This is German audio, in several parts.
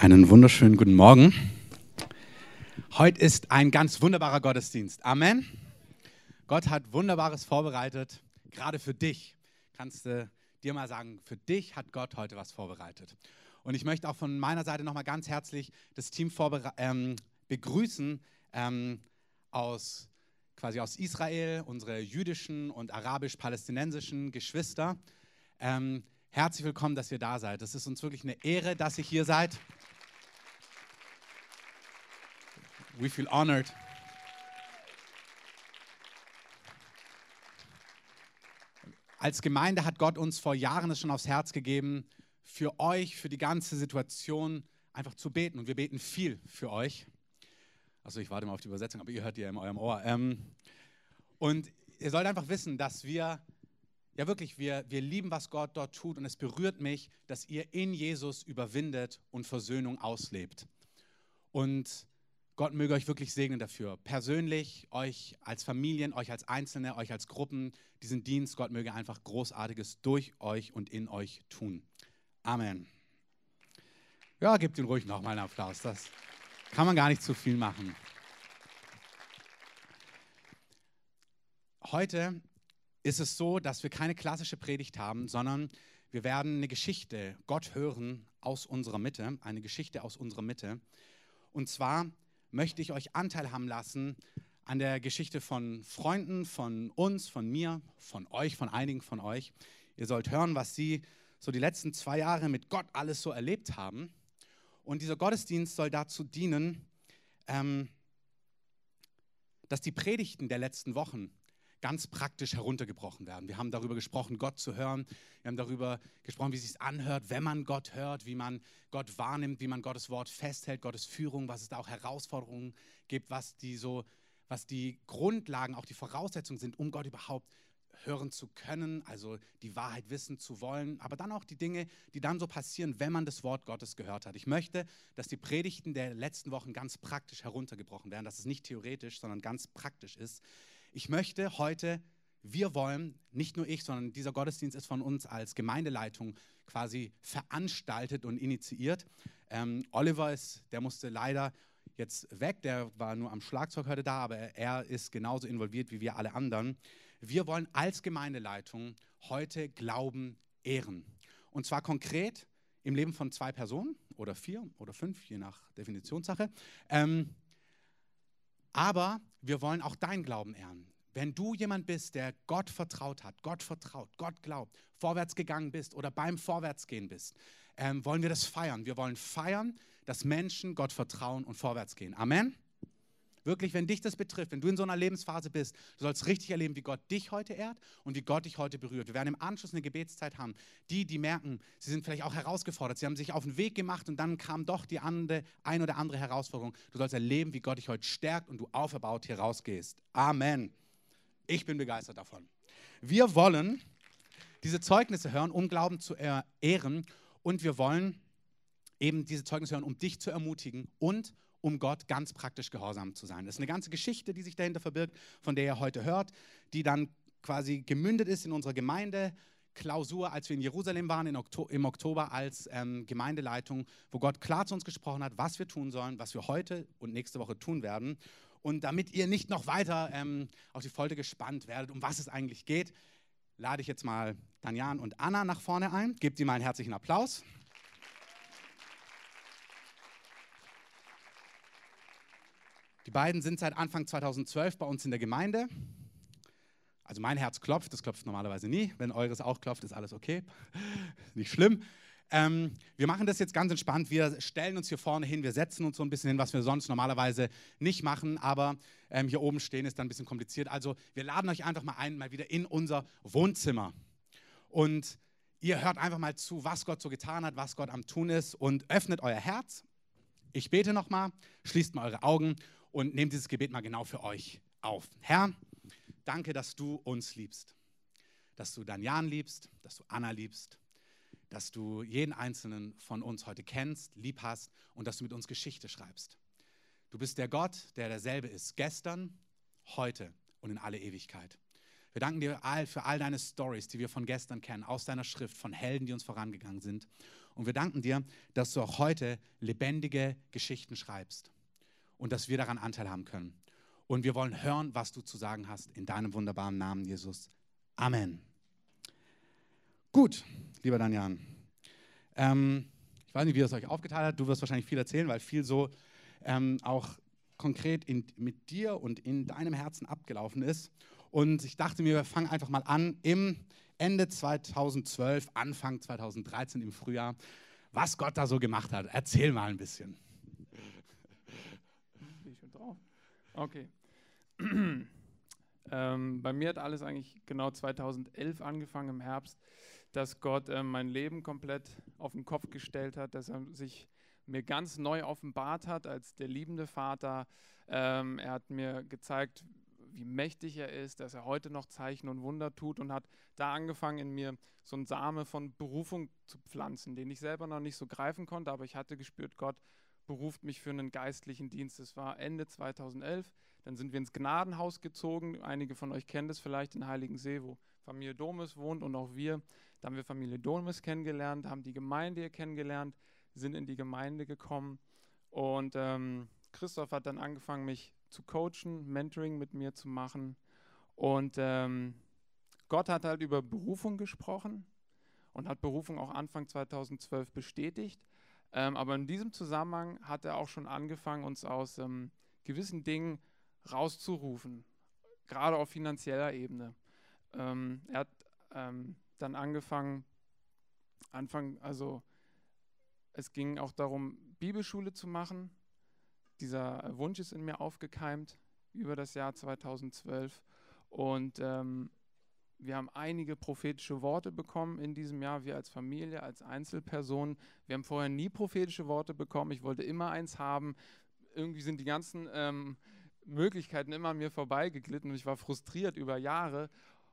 Einen wunderschönen guten Morgen. Heute ist ein ganz wunderbarer Gottesdienst. Amen. Gott hat Wunderbares vorbereitet, gerade für dich. Kannst du dir mal sagen, für dich hat Gott heute was vorbereitet. Und ich möchte auch von meiner Seite nochmal ganz herzlich das Team ähm, begrüßen ähm, aus, quasi aus Israel, unsere jüdischen und arabisch-palästinensischen Geschwister. Ähm, herzlich willkommen, dass ihr da seid. Es ist uns wirklich eine Ehre, dass ihr hier seid. We feel honored. Als Gemeinde hat Gott uns vor Jahren es schon aufs Herz gegeben, für euch, für die ganze Situation einfach zu beten. Und wir beten viel für euch. Also ich warte mal auf die Übersetzung, aber ihr hört ja in eurem Ohr. Ähm, und ihr sollt einfach wissen, dass wir, ja wirklich, wir, wir lieben, was Gott dort tut. Und es berührt mich, dass ihr in Jesus überwindet und Versöhnung auslebt. Und Gott möge euch wirklich segnen dafür. Persönlich, euch als Familien, euch als Einzelne, euch als Gruppen, diesen Dienst. Gott möge einfach Großartiges durch euch und in euch tun. Amen. Ja, gebt ihm ruhig nochmal einen Applaus. Das kann man gar nicht zu viel machen. Heute ist es so, dass wir keine klassische Predigt haben, sondern wir werden eine Geschichte, Gott hören aus unserer Mitte, eine Geschichte aus unserer Mitte. Und zwar möchte ich euch Anteil haben lassen an der Geschichte von Freunden, von uns, von mir, von euch, von einigen von euch. Ihr sollt hören, was sie so die letzten zwei Jahre mit Gott alles so erlebt haben. Und dieser Gottesdienst soll dazu dienen, ähm, dass die Predigten der letzten Wochen ganz praktisch heruntergebrochen werden. Wir haben darüber gesprochen, Gott zu hören. Wir haben darüber gesprochen, wie es sich anhört, wenn man Gott hört, wie man Gott wahrnimmt, wie man Gottes Wort festhält, Gottes Führung, was es da auch Herausforderungen gibt, was die so, was die Grundlagen, auch die Voraussetzungen sind, um Gott überhaupt hören zu können, also die Wahrheit wissen zu wollen, aber dann auch die Dinge, die dann so passieren, wenn man das Wort Gottes gehört hat. Ich möchte, dass die Predigten der letzten Wochen ganz praktisch heruntergebrochen werden, dass es nicht theoretisch, sondern ganz praktisch ist. Ich möchte heute, wir wollen, nicht nur ich, sondern dieser Gottesdienst ist von uns als Gemeindeleitung quasi veranstaltet und initiiert. Ähm, Oliver ist, der musste leider jetzt weg, der war nur am Schlagzeug heute da, aber er ist genauso involviert wie wir alle anderen. Wir wollen als Gemeindeleitung heute Glauben ehren. Und zwar konkret im Leben von zwei Personen oder vier oder fünf, je nach Definitionssache. Ähm, aber wir wollen auch deinen Glauben ehren. Wenn du jemand bist, der Gott vertraut hat, Gott vertraut, Gott glaubt, vorwärts gegangen bist oder beim Vorwärtsgehen bist, ähm, wollen wir das feiern. Wir wollen feiern, dass Menschen Gott vertrauen und vorwärts gehen. Amen. Wirklich, wenn dich das betrifft, wenn du in so einer Lebensphase bist, du sollst richtig erleben, wie Gott dich heute ehrt und wie Gott dich heute berührt. Wir werden im Anschluss eine Gebetszeit haben. Die, die merken, sie sind vielleicht auch herausgefordert, sie haben sich auf den Weg gemacht und dann kam doch die andere, ein oder andere Herausforderung. Du sollst erleben, wie Gott dich heute stärkt und du auferbaut hier rausgehst. Amen. Ich bin begeistert davon. Wir wollen diese Zeugnisse hören, um Glauben zu ehren und wir wollen eben diese Zeugnisse hören, um dich zu ermutigen und um um Gott ganz praktisch gehorsam zu sein. Das ist eine ganze Geschichte, die sich dahinter verbirgt, von der ihr heute hört, die dann quasi gemündet ist in unserer Gemeindeklausur, als wir in Jerusalem waren im Oktober als ähm, Gemeindeleitung, wo Gott klar zu uns gesprochen hat, was wir tun sollen, was wir heute und nächste Woche tun werden. Und damit ihr nicht noch weiter ähm, auf die Folge gespannt werdet, um was es eigentlich geht, lade ich jetzt mal Danjan und Anna nach vorne ein. Gebt sie mal einen herzlichen Applaus. Die beiden sind seit Anfang 2012 bei uns in der Gemeinde. Also mein Herz klopft, das klopft normalerweise nie. Wenn eures auch klopft, ist alles okay. Nicht schlimm. Ähm, wir machen das jetzt ganz entspannt. Wir stellen uns hier vorne hin, wir setzen uns so ein bisschen hin, was wir sonst normalerweise nicht machen. Aber ähm, hier oben stehen ist dann ein bisschen kompliziert. Also wir laden euch einfach mal ein, mal wieder in unser Wohnzimmer. Und ihr hört einfach mal zu, was Gott so getan hat, was Gott am Tun ist und öffnet euer Herz. Ich bete nochmal, schließt mal eure Augen und nehmt dieses Gebet mal genau für euch auf. Herr, danke, dass du uns liebst, dass du Danian liebst, dass du Anna liebst, dass du jeden einzelnen von uns heute kennst, lieb hast und dass du mit uns Geschichte schreibst. Du bist der Gott, der derselbe ist, gestern, heute und in alle Ewigkeit. Wir danken dir für all deine Stories, die wir von gestern kennen, aus deiner Schrift, von Helden, die uns vorangegangen sind. Und wir danken dir, dass du auch heute lebendige Geschichten schreibst und dass wir daran Anteil haben können. Und wir wollen hören, was du zu sagen hast in deinem wunderbaren Namen, Jesus. Amen. Gut, lieber Daniel. Ähm, ich weiß nicht, wie das euch aufgeteilt hat. Du wirst wahrscheinlich viel erzählen, weil viel so ähm, auch konkret in, mit dir und in deinem Herzen abgelaufen ist. Und ich dachte mir, wir fangen einfach mal an im Ende 2012, Anfang 2013 im Frühjahr, was Gott da so gemacht hat. Erzähl mal ein bisschen. Bin ich schon drauf? Okay. ähm, bei mir hat alles eigentlich genau 2011 angefangen im Herbst, dass Gott äh, mein Leben komplett auf den Kopf gestellt hat, dass er sich mir ganz neu offenbart hat als der liebende Vater. Ähm, er hat mir gezeigt, wie mächtig er ist, dass er heute noch Zeichen und Wunder tut und hat da angefangen in mir so ein Same von Berufung zu pflanzen, den ich selber noch nicht so greifen konnte, aber ich hatte gespürt, Gott beruft mich für einen geistlichen Dienst. Das war Ende 2011. Dann sind wir ins Gnadenhaus gezogen. Einige von euch kennen das vielleicht in Heiligensee, wo Familie Domes wohnt und auch wir. Da haben wir Familie Domes kennengelernt, haben die Gemeinde hier kennengelernt, sind in die Gemeinde gekommen und ähm, Christoph hat dann angefangen, mich zu coachen, Mentoring mit mir zu machen. Und ähm, Gott hat halt über Berufung gesprochen und hat Berufung auch Anfang 2012 bestätigt. Ähm, aber in diesem Zusammenhang hat er auch schon angefangen, uns aus ähm, gewissen Dingen rauszurufen, gerade auf finanzieller Ebene. Ähm, er hat ähm, dann angefangen, Anfang, also es ging auch darum, Bibelschule zu machen dieser Wunsch ist in mir aufgekeimt über das Jahr 2012 und ähm, wir haben einige prophetische Worte bekommen in diesem Jahr, wir als Familie, als Einzelperson. Wir haben vorher nie prophetische Worte bekommen. Ich wollte immer eins haben. Irgendwie sind die ganzen ähm, Möglichkeiten immer an mir vorbeigeglitten und ich war frustriert über Jahre.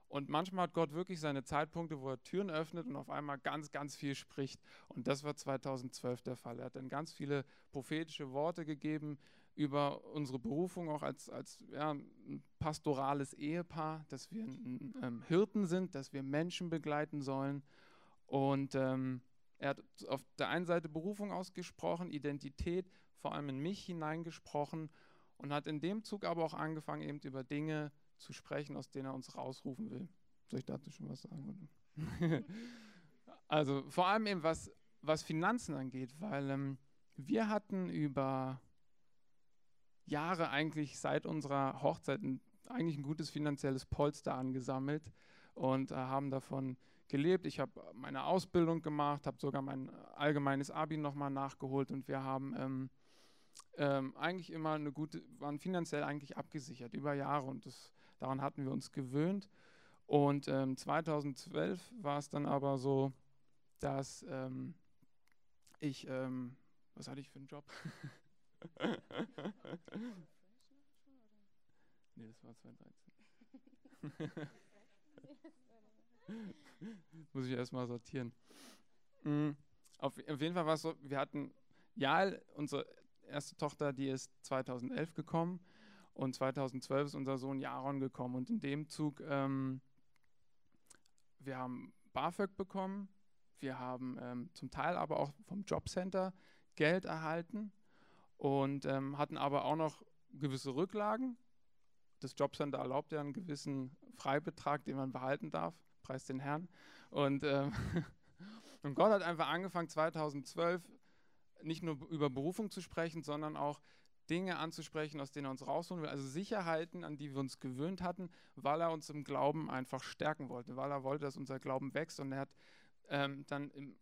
Und manchmal hat Gott wirklich seine Zeitpunkte, wo er Türen öffnet und auf einmal ganz, ganz viel spricht. Und das war 2012 der Fall. Er hat dann ganz viele prophetische Worte gegeben über unsere Berufung, auch als, als ja, ein pastorales Ehepaar, dass wir ähm, Hirten sind, dass wir Menschen begleiten sollen. Und ähm, er hat auf der einen Seite Berufung ausgesprochen, Identität, vor allem in mich hineingesprochen und hat in dem Zug aber auch angefangen, eben über Dinge zu zu sprechen, aus denen er uns rausrufen will. Soll ich dazu schon was sagen? also vor allem eben was, was Finanzen angeht, weil ähm, wir hatten über Jahre eigentlich seit unserer Hochzeit ein, eigentlich ein gutes finanzielles Polster angesammelt und äh, haben davon gelebt. Ich habe meine Ausbildung gemacht, habe sogar mein allgemeines Abi nochmal nachgeholt und wir haben ähm, ähm, eigentlich immer eine gute, waren finanziell eigentlich abgesichert über Jahre und das Daran hatten wir uns gewöhnt. Und ähm, 2012 war es dann aber so, dass ähm, ich, ähm, was hatte ich für einen Job? nee, das war 2013. Muss ich erstmal sortieren. Mhm. Auf, auf, jeden Fall war es so, wir hatten, ja, unsere erste Tochter, die ist 2011 gekommen und 2012 ist unser Sohn Jaron gekommen. Und in dem Zug, ähm, wir haben BAföG bekommen, wir haben ähm, zum Teil aber auch vom Jobcenter Geld erhalten und ähm, hatten aber auch noch gewisse Rücklagen. Das Jobcenter erlaubt ja einen gewissen Freibetrag, den man behalten darf, preis den Herrn. Und, ähm, und Gott hat einfach angefangen, 2012 nicht nur über Berufung zu sprechen, sondern auch Dinge anzusprechen, aus denen er uns rausholen will, also Sicherheiten, an die wir uns gewöhnt hatten, weil er uns im Glauben einfach stärken wollte, weil er wollte, dass unser Glauben wächst und er hat ähm, dann im,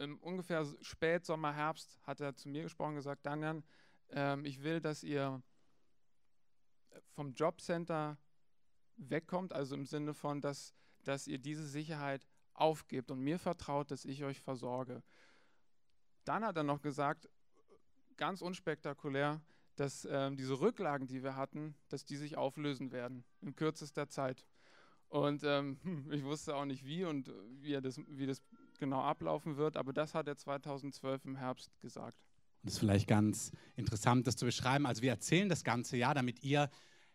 im, ungefähr spät Sommer, Herbst hat er zu mir gesprochen und gesagt, Daniel, ähm, ich will, dass ihr vom Jobcenter wegkommt, also im Sinne von, dass, dass ihr diese Sicherheit aufgebt und mir vertraut, dass ich euch versorge. Dann hat er noch gesagt, ganz unspektakulär, dass ähm, diese Rücklagen, die wir hatten, dass die sich auflösen werden in kürzester Zeit. Und ähm, ich wusste auch nicht wie und wie das, wie das genau ablaufen wird, aber das hat er 2012 im Herbst gesagt. Und es ist vielleicht ganz interessant, das zu beschreiben. Also wir erzählen das Ganze ja, damit ihr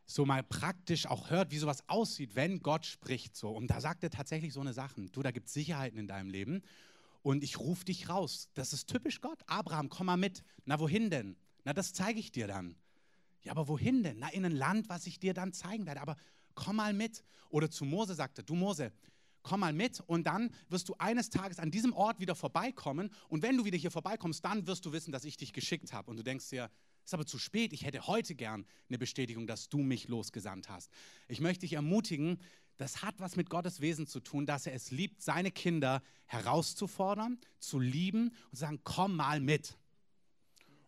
so mal praktisch auch hört, wie sowas aussieht, wenn Gott spricht so. Und da sagt er tatsächlich so eine Sache. Du, da gibt es Sicherheiten in deinem Leben. und ich rufe dich raus. Das ist typisch Gott. Abraham, komm mal mit. Na, wohin denn? Na, das zeige ich dir dann. Ja, aber wohin denn? Na, in ein Land, was ich dir dann zeigen werde. Aber komm mal mit. Oder zu Mose sagte, du Mose, komm mal mit und dann wirst du eines Tages an diesem Ort wieder vorbeikommen und wenn du wieder hier vorbeikommst, dann wirst du wissen, dass ich dich geschickt habe und du denkst dir, ist aber zu spät, ich hätte heute gern eine Bestätigung, dass du mich losgesandt hast. Ich möchte dich ermutigen, das hat was mit Gottes Wesen zu tun, dass er es liebt, seine Kinder herauszufordern, zu lieben und zu sagen, komm mal mit.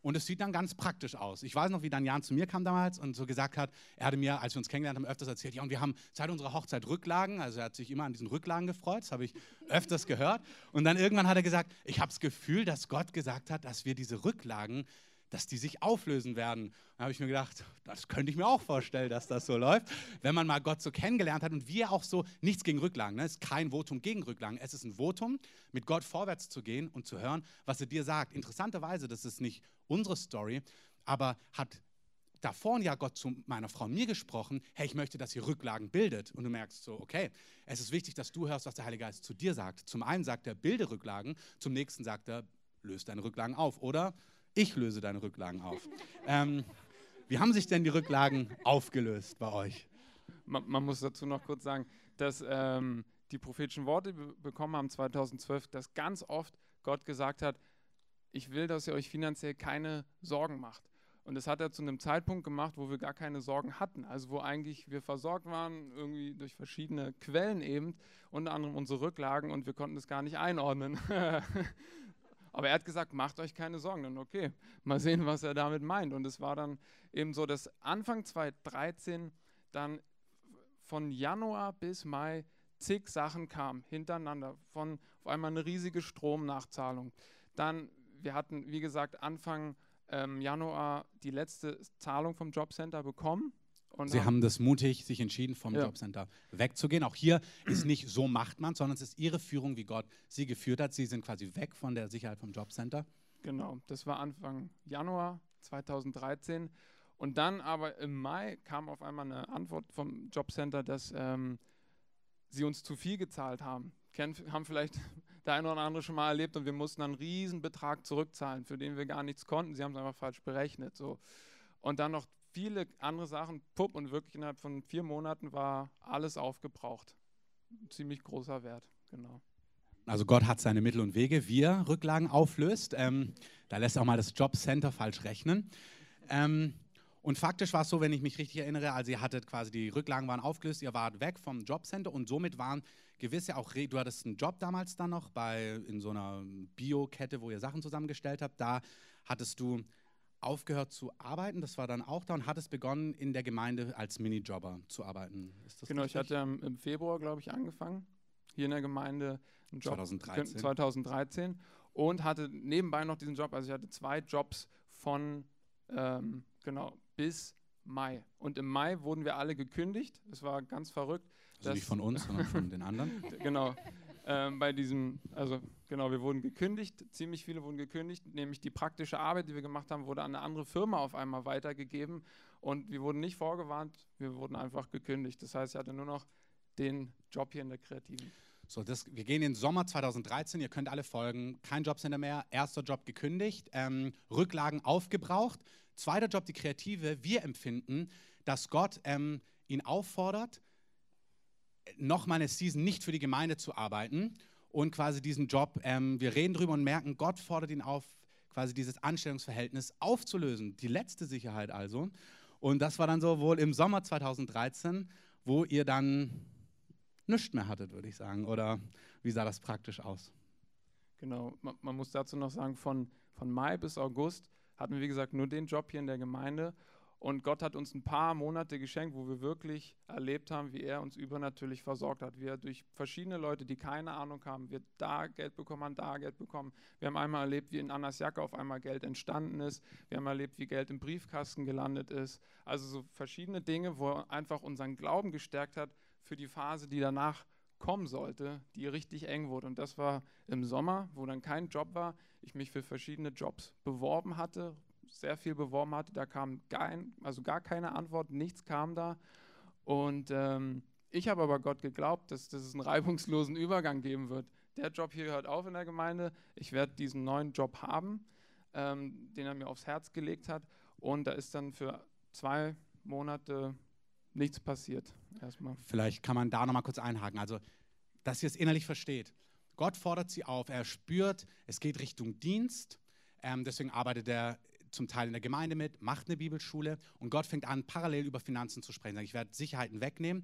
Und es sieht dann ganz praktisch aus. Ich weiß noch, wie dann Jan zu mir kam damals und so gesagt hat, er hatte mir, als wir uns kennengelernt haben, öfters erzählt, ja, und wir haben seit unserer Hochzeit Rücklagen, also er hat sich immer an diesen Rücklagen gefreut, das habe ich öfters gehört. Und dann irgendwann hat er gesagt, ich habe das Gefühl, dass Gott gesagt hat, dass wir diese Rücklagen dass die sich auflösen werden. Da habe ich mir gedacht, das könnte ich mir auch vorstellen, dass das so läuft. Wenn man mal Gott so kennengelernt hat und wir auch so, nichts gegen Rücklagen, ne? es ist kein Votum gegen Rücklagen, es ist ein Votum, mit Gott vorwärts zu gehen und zu hören, was er dir sagt. Interessanterweise, das ist nicht unsere Story, aber hat davor ja Gott zu meiner Frau mir gesprochen, hey, ich möchte, dass ihr Rücklagen bildet. Und du merkst so, okay, es ist wichtig, dass du hörst, was der Heilige Geist zu dir sagt. Zum einen sagt er, bilde Rücklagen, zum nächsten sagt er, löse deine Rücklagen auf. Oder ich löse deine Rücklagen auf. ähm, wie haben sich denn die Rücklagen aufgelöst bei euch? Man, man muss dazu noch kurz sagen, dass ähm, die prophetischen Worte bekommen haben 2012, dass ganz oft Gott gesagt hat, ich will, dass ihr euch finanziell keine Sorgen macht. Und das hat er zu einem Zeitpunkt gemacht, wo wir gar keine Sorgen hatten. Also wo eigentlich wir versorgt waren, irgendwie durch verschiedene Quellen eben, unter anderem unsere Rücklagen und wir konnten das gar nicht einordnen. Aber er hat gesagt, macht euch keine Sorgen. Dann okay, mal sehen, was er damit meint. Und es war dann eben so, dass Anfang 2013 dann von Januar bis Mai zig Sachen kamen hintereinander. Von auf einmal eine riesige Stromnachzahlung. Dann, wir hatten, wie gesagt, Anfang ähm, Januar die letzte Zahlung vom Jobcenter bekommen. Und Sie haben das mutig sich entschieden, vom ja. Jobcenter wegzugehen. Auch hier ist nicht so macht man, sondern es ist Ihre Führung, wie Gott Sie geführt hat. Sie sind quasi weg von der Sicherheit vom Jobcenter. Genau, das war Anfang Januar 2013. Und dann aber im Mai kam auf einmal eine Antwort vom Jobcenter, dass ähm, sie uns zu viel gezahlt haben. Kennen, haben vielleicht der eine oder andere schon mal erlebt und wir mussten einen Riesenbetrag zurückzahlen, für den wir gar nichts konnten. Sie haben es einfach falsch berechnet. So. Und dann noch viele andere Sachen, pupp, und wirklich innerhalb von vier Monaten war alles aufgebraucht. ziemlich großer Wert, genau. Also Gott hat seine Mittel und Wege, wie er Rücklagen auflöst. Ähm, da lässt auch mal das Jobcenter falsch rechnen. Ähm, und faktisch war es so, wenn ich mich richtig erinnere, also ihr hattet quasi, die Rücklagen waren aufgelöst, ihr wart weg vom Jobcenter und somit waren gewisse auch, du hattest einen Job damals dann noch bei, in so einer Bio-Kette, wo ihr Sachen zusammengestellt habt, da hattest du aufgehört zu arbeiten, das war dann auch da und hat es begonnen, in der Gemeinde als Minijobber zu arbeiten. genau, richtig? ich hatte im Februar, glaube ich, angefangen, hier in der Gemeinde einen Job 2013. 2013 und hatte nebenbei noch diesen Job, also ich hatte zwei Jobs von, ähm, genau, bis Mai. Und im Mai wurden wir alle gekündigt, das war ganz verrückt. Also nicht von uns, sondern von den anderen. genau ähm, bei diesem, also genau, wir wurden gekündigt, ziemlich viele wurden gekündigt, nämlich die praktische Arbeit, die wir gemacht haben, wurde an eine andere Firma auf einmal weitergegeben und wir wurden nicht vorgewarnt, wir wurden einfach gekündigt. Das heißt, ich hatte nur noch den Job hier in der Kreativen. So, das, wir gehen in den Sommer 2013, ihr könnt alle folgen, kein Jobcenter mehr, erster Job gekündigt, ähm, Rücklagen aufgebraucht, zweiter Job die Kreative, wir empfinden, dass Gott ähm, ihn auffordert, nochmal eine Season nicht für die Gemeinde zu arbeiten und quasi diesen Job, ähm, wir reden drüber und merken, Gott fordert ihn auf, quasi dieses Anstellungsverhältnis aufzulösen. Die letzte Sicherheit also. Und das war dann so wohl im Sommer 2013, wo ihr dann nichts mehr hattet, würde ich sagen. Oder wie sah das praktisch aus? Genau, man, man muss dazu noch sagen, von, von Mai bis August hatten wir, wie gesagt, nur den Job hier in der Gemeinde und Gott hat uns ein paar Monate geschenkt, wo wir wirklich erlebt haben, wie er uns übernatürlich versorgt hat. Wie er durch verschiedene Leute, die keine Ahnung haben, wir da Geld bekommen haben, da Geld bekommen. Wir haben einmal erlebt, wie in Annas Jacke auf einmal Geld entstanden ist. Wir haben erlebt, wie Geld im Briefkasten gelandet ist. Also so verschiedene Dinge, wo er einfach unseren Glauben gestärkt hat für die Phase, die danach kommen sollte, die richtig eng wurde. Und das war im Sommer, wo dann kein Job war, ich mich für verschiedene Jobs beworben hatte, sehr viel beworben hatte. Da kam gar, also gar keine Antwort, nichts kam da. Und ähm, ich habe aber Gott geglaubt, dass, dass es einen reibungslosen Übergang geben wird. der Job hier hört auf in der Gemeinde, ich werde diesen neuen Job haben, ähm, den er mir aufs Herz gelegt hat. Und da ist dann für zwei Monate nichts passiert. Erstmal. Vielleicht kann man da nochmal kurz einhaken. Also, dass ihr es innerlich versteht. Gott fordert sie auf, er spürt, es geht Richtung Dienst. Ähm, deswegen arbeitet er zum Teil in der Gemeinde mit, macht eine Bibelschule und Gott fängt an, parallel über Finanzen zu sprechen. Ich werde Sicherheiten wegnehmen.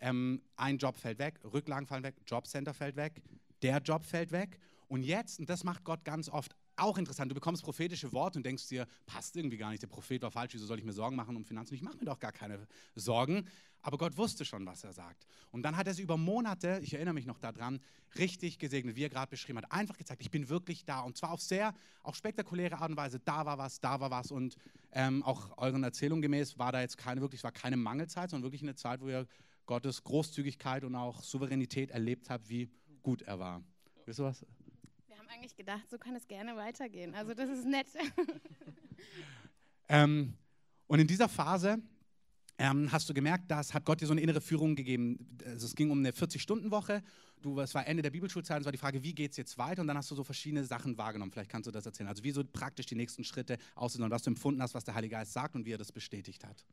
Ähm, ein Job fällt weg, Rücklagen fallen weg, Jobcenter fällt weg, der Job fällt weg. Und jetzt, und das macht Gott ganz oft auch interessant, du bekommst prophetische Worte und denkst dir, passt irgendwie gar nicht, der Prophet war falsch, wieso soll ich mir Sorgen machen um Finanzen? Ich mache mir doch gar keine Sorgen. Aber Gott wusste schon, was er sagt. Und dann hat er sie über Monate, ich erinnere mich noch daran, richtig gesegnet, wie er gerade beschrieben hat. Einfach gezeigt, ich bin wirklich da. Und zwar auf sehr, auch spektakuläre Art und Weise. Da war was, da war was. Und ähm, auch euren Erzählungen gemäß war da jetzt keine, wirklich, war keine Mangelzeit, sondern wirklich eine Zeit, wo ihr Gottes Großzügigkeit und auch Souveränität erlebt habt, wie gut er war. Wisst ihr was? Haben eigentlich gedacht, so kann es gerne weitergehen. Also das ist nett. ähm, und in dieser Phase ähm, hast du gemerkt, dass hat Gott dir so eine innere Führung gegeben. Also es ging um eine 40-Stunden-Woche. Du, es war Ende der Bibelschulzeit, es war die Frage, wie geht es jetzt weiter? Und dann hast du so verschiedene Sachen wahrgenommen. Vielleicht kannst du das erzählen. Also wie so praktisch die nächsten Schritte aussehen und was du empfunden hast, was der Heilige Geist sagt und wie er das bestätigt hat.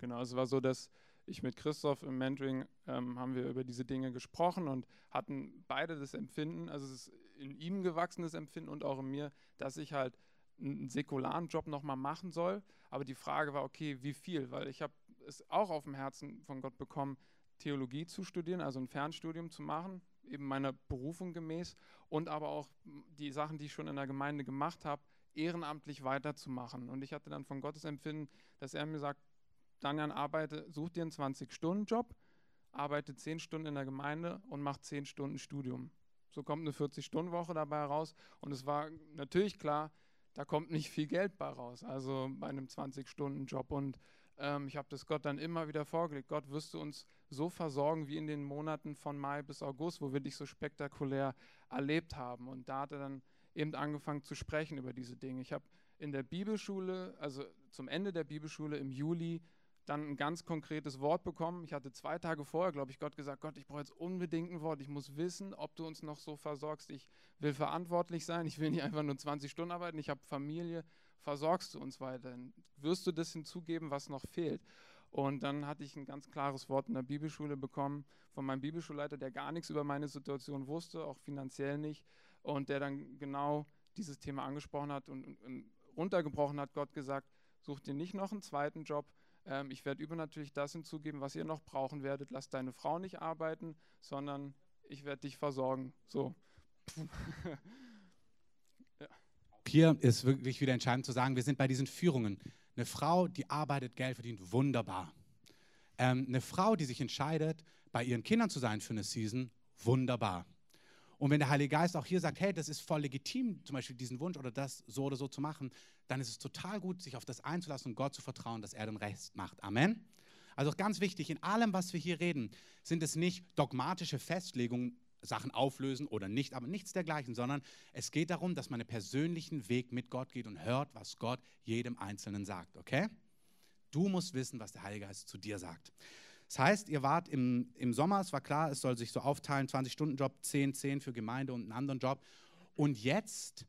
Genau, es war so, dass ich mit Christoph im Mentoring ähm, haben wir über diese Dinge gesprochen und hatten beide das Empfinden, also es ist in ihm gewachsenes Empfinden und auch in mir, dass ich halt einen säkularen Job nochmal machen soll. Aber die Frage war, okay, wie viel? Weil ich habe es auch auf dem Herzen von Gott bekommen, Theologie zu studieren, also ein Fernstudium zu machen, eben meiner Berufung gemäß und aber auch die Sachen, die ich schon in der Gemeinde gemacht habe, ehrenamtlich weiterzumachen. Und ich hatte dann von Gottes Empfinden, dass er mir sagt, Daniel, arbeite, such dir einen 20-Stunden-Job, arbeite 10 Stunden in der Gemeinde und mach 10 Stunden Studium. So kommt eine 40-Stunden-Woche dabei heraus. Und es war natürlich klar, da kommt nicht viel Geld bei raus, also bei einem 20-Stunden-Job. Und ähm, ich habe das Gott dann immer wieder vorgelegt. Gott, wirst du uns so versorgen wie in den Monaten von Mai bis August, wo wir dich so spektakulär erlebt haben. Und da hat er dann eben angefangen zu sprechen über diese Dinge. Ich habe in der Bibelschule, also zum Ende der Bibelschule im Juli, dann ein ganz konkretes Wort bekommen. Ich hatte zwei Tage vorher, glaube ich, Gott gesagt, Gott, ich brauche jetzt unbedingt ein Wort. Ich muss wissen, ob du uns noch so versorgst. Ich will verantwortlich sein. Ich will nicht einfach nur 20 Stunden arbeiten. Ich habe Familie. Versorgst du uns weiterhin? Wirst du das hinzugeben, was noch fehlt? Und dann hatte ich ein ganz klares Wort in der Bibelschule bekommen von meinem Bibelschulleiter, der gar nichts über meine Situation wusste, auch finanziell nicht. Und der dann genau dieses Thema angesprochen hat und, und, runtergebrochen hat, Gott gesagt, such dir nicht noch einen zweiten Job, ähm, ich werde übernatürlich das hinzugeben, was ihr noch brauchen werdet. Lass deine Frau nicht arbeiten, sondern ich werde dich versorgen. So. ja. Hier ist wirklich wieder entscheidend zu sagen, wir sind bei diesen Führungen. Eine Frau, die arbeitet, Geld verdient, wunderbar. Ähm, eine Frau, die sich entscheidet, bei ihren Kindern zu sein für eine Season, wunderbar. Und wenn der Heilige Geist auch hier sagt, hey, das ist voll legitim, zum Beispiel diesen Wunsch oder das so oder so zu machen, dann ist es total gut, sich auf das einzulassen und Gott zu vertrauen, dass er den Rest macht. Amen. Also ganz wichtig, in allem, was wir hier reden, sind es nicht dogmatische Festlegungen, Sachen auflösen oder nicht, aber nichts dergleichen, sondern es geht darum, dass man einen persönlichen Weg mit Gott geht und hört, was Gott jedem Einzelnen sagt, okay? Du musst wissen, was der Heilige Geist zu dir sagt. Das heißt, ihr wart im, im Sommer, es war klar, es soll sich so aufteilen, 20-Stunden-Job, 10, 10 für Gemeinde und einen anderen Job. Und jetzt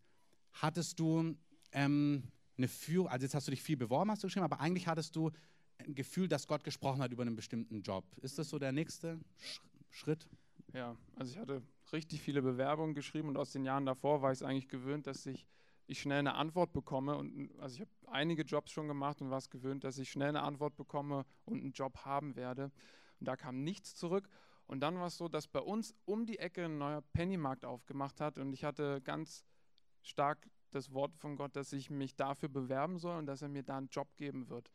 hattest du ähm, eine Führung, also jetzt hast du dich viel beworben, hast du geschrieben, aber eigentlich hattest du ein Gefühl, dass Gott gesprochen hat über einen bestimmten Job. Ist das so der nächste Schritt? Ja, also ich hatte richtig viele Bewerbungen geschrieben und aus den Jahren davor war ich es eigentlich gewöhnt, dass ich ich schnell eine Antwort bekomme. Und also ich habe einige Jobs schon gemacht und war es gewöhnt, dass ich schnell eine Antwort bekomme und einen Job haben werde. Und da kam nichts zurück. Und dann war es so, dass bei uns um die Ecke ein neuer Pennymarkt aufgemacht hat und ich hatte ganz stark das Wort von Gott, dass ich mich dafür bewerben soll und dass er mir da einen Job geben wird.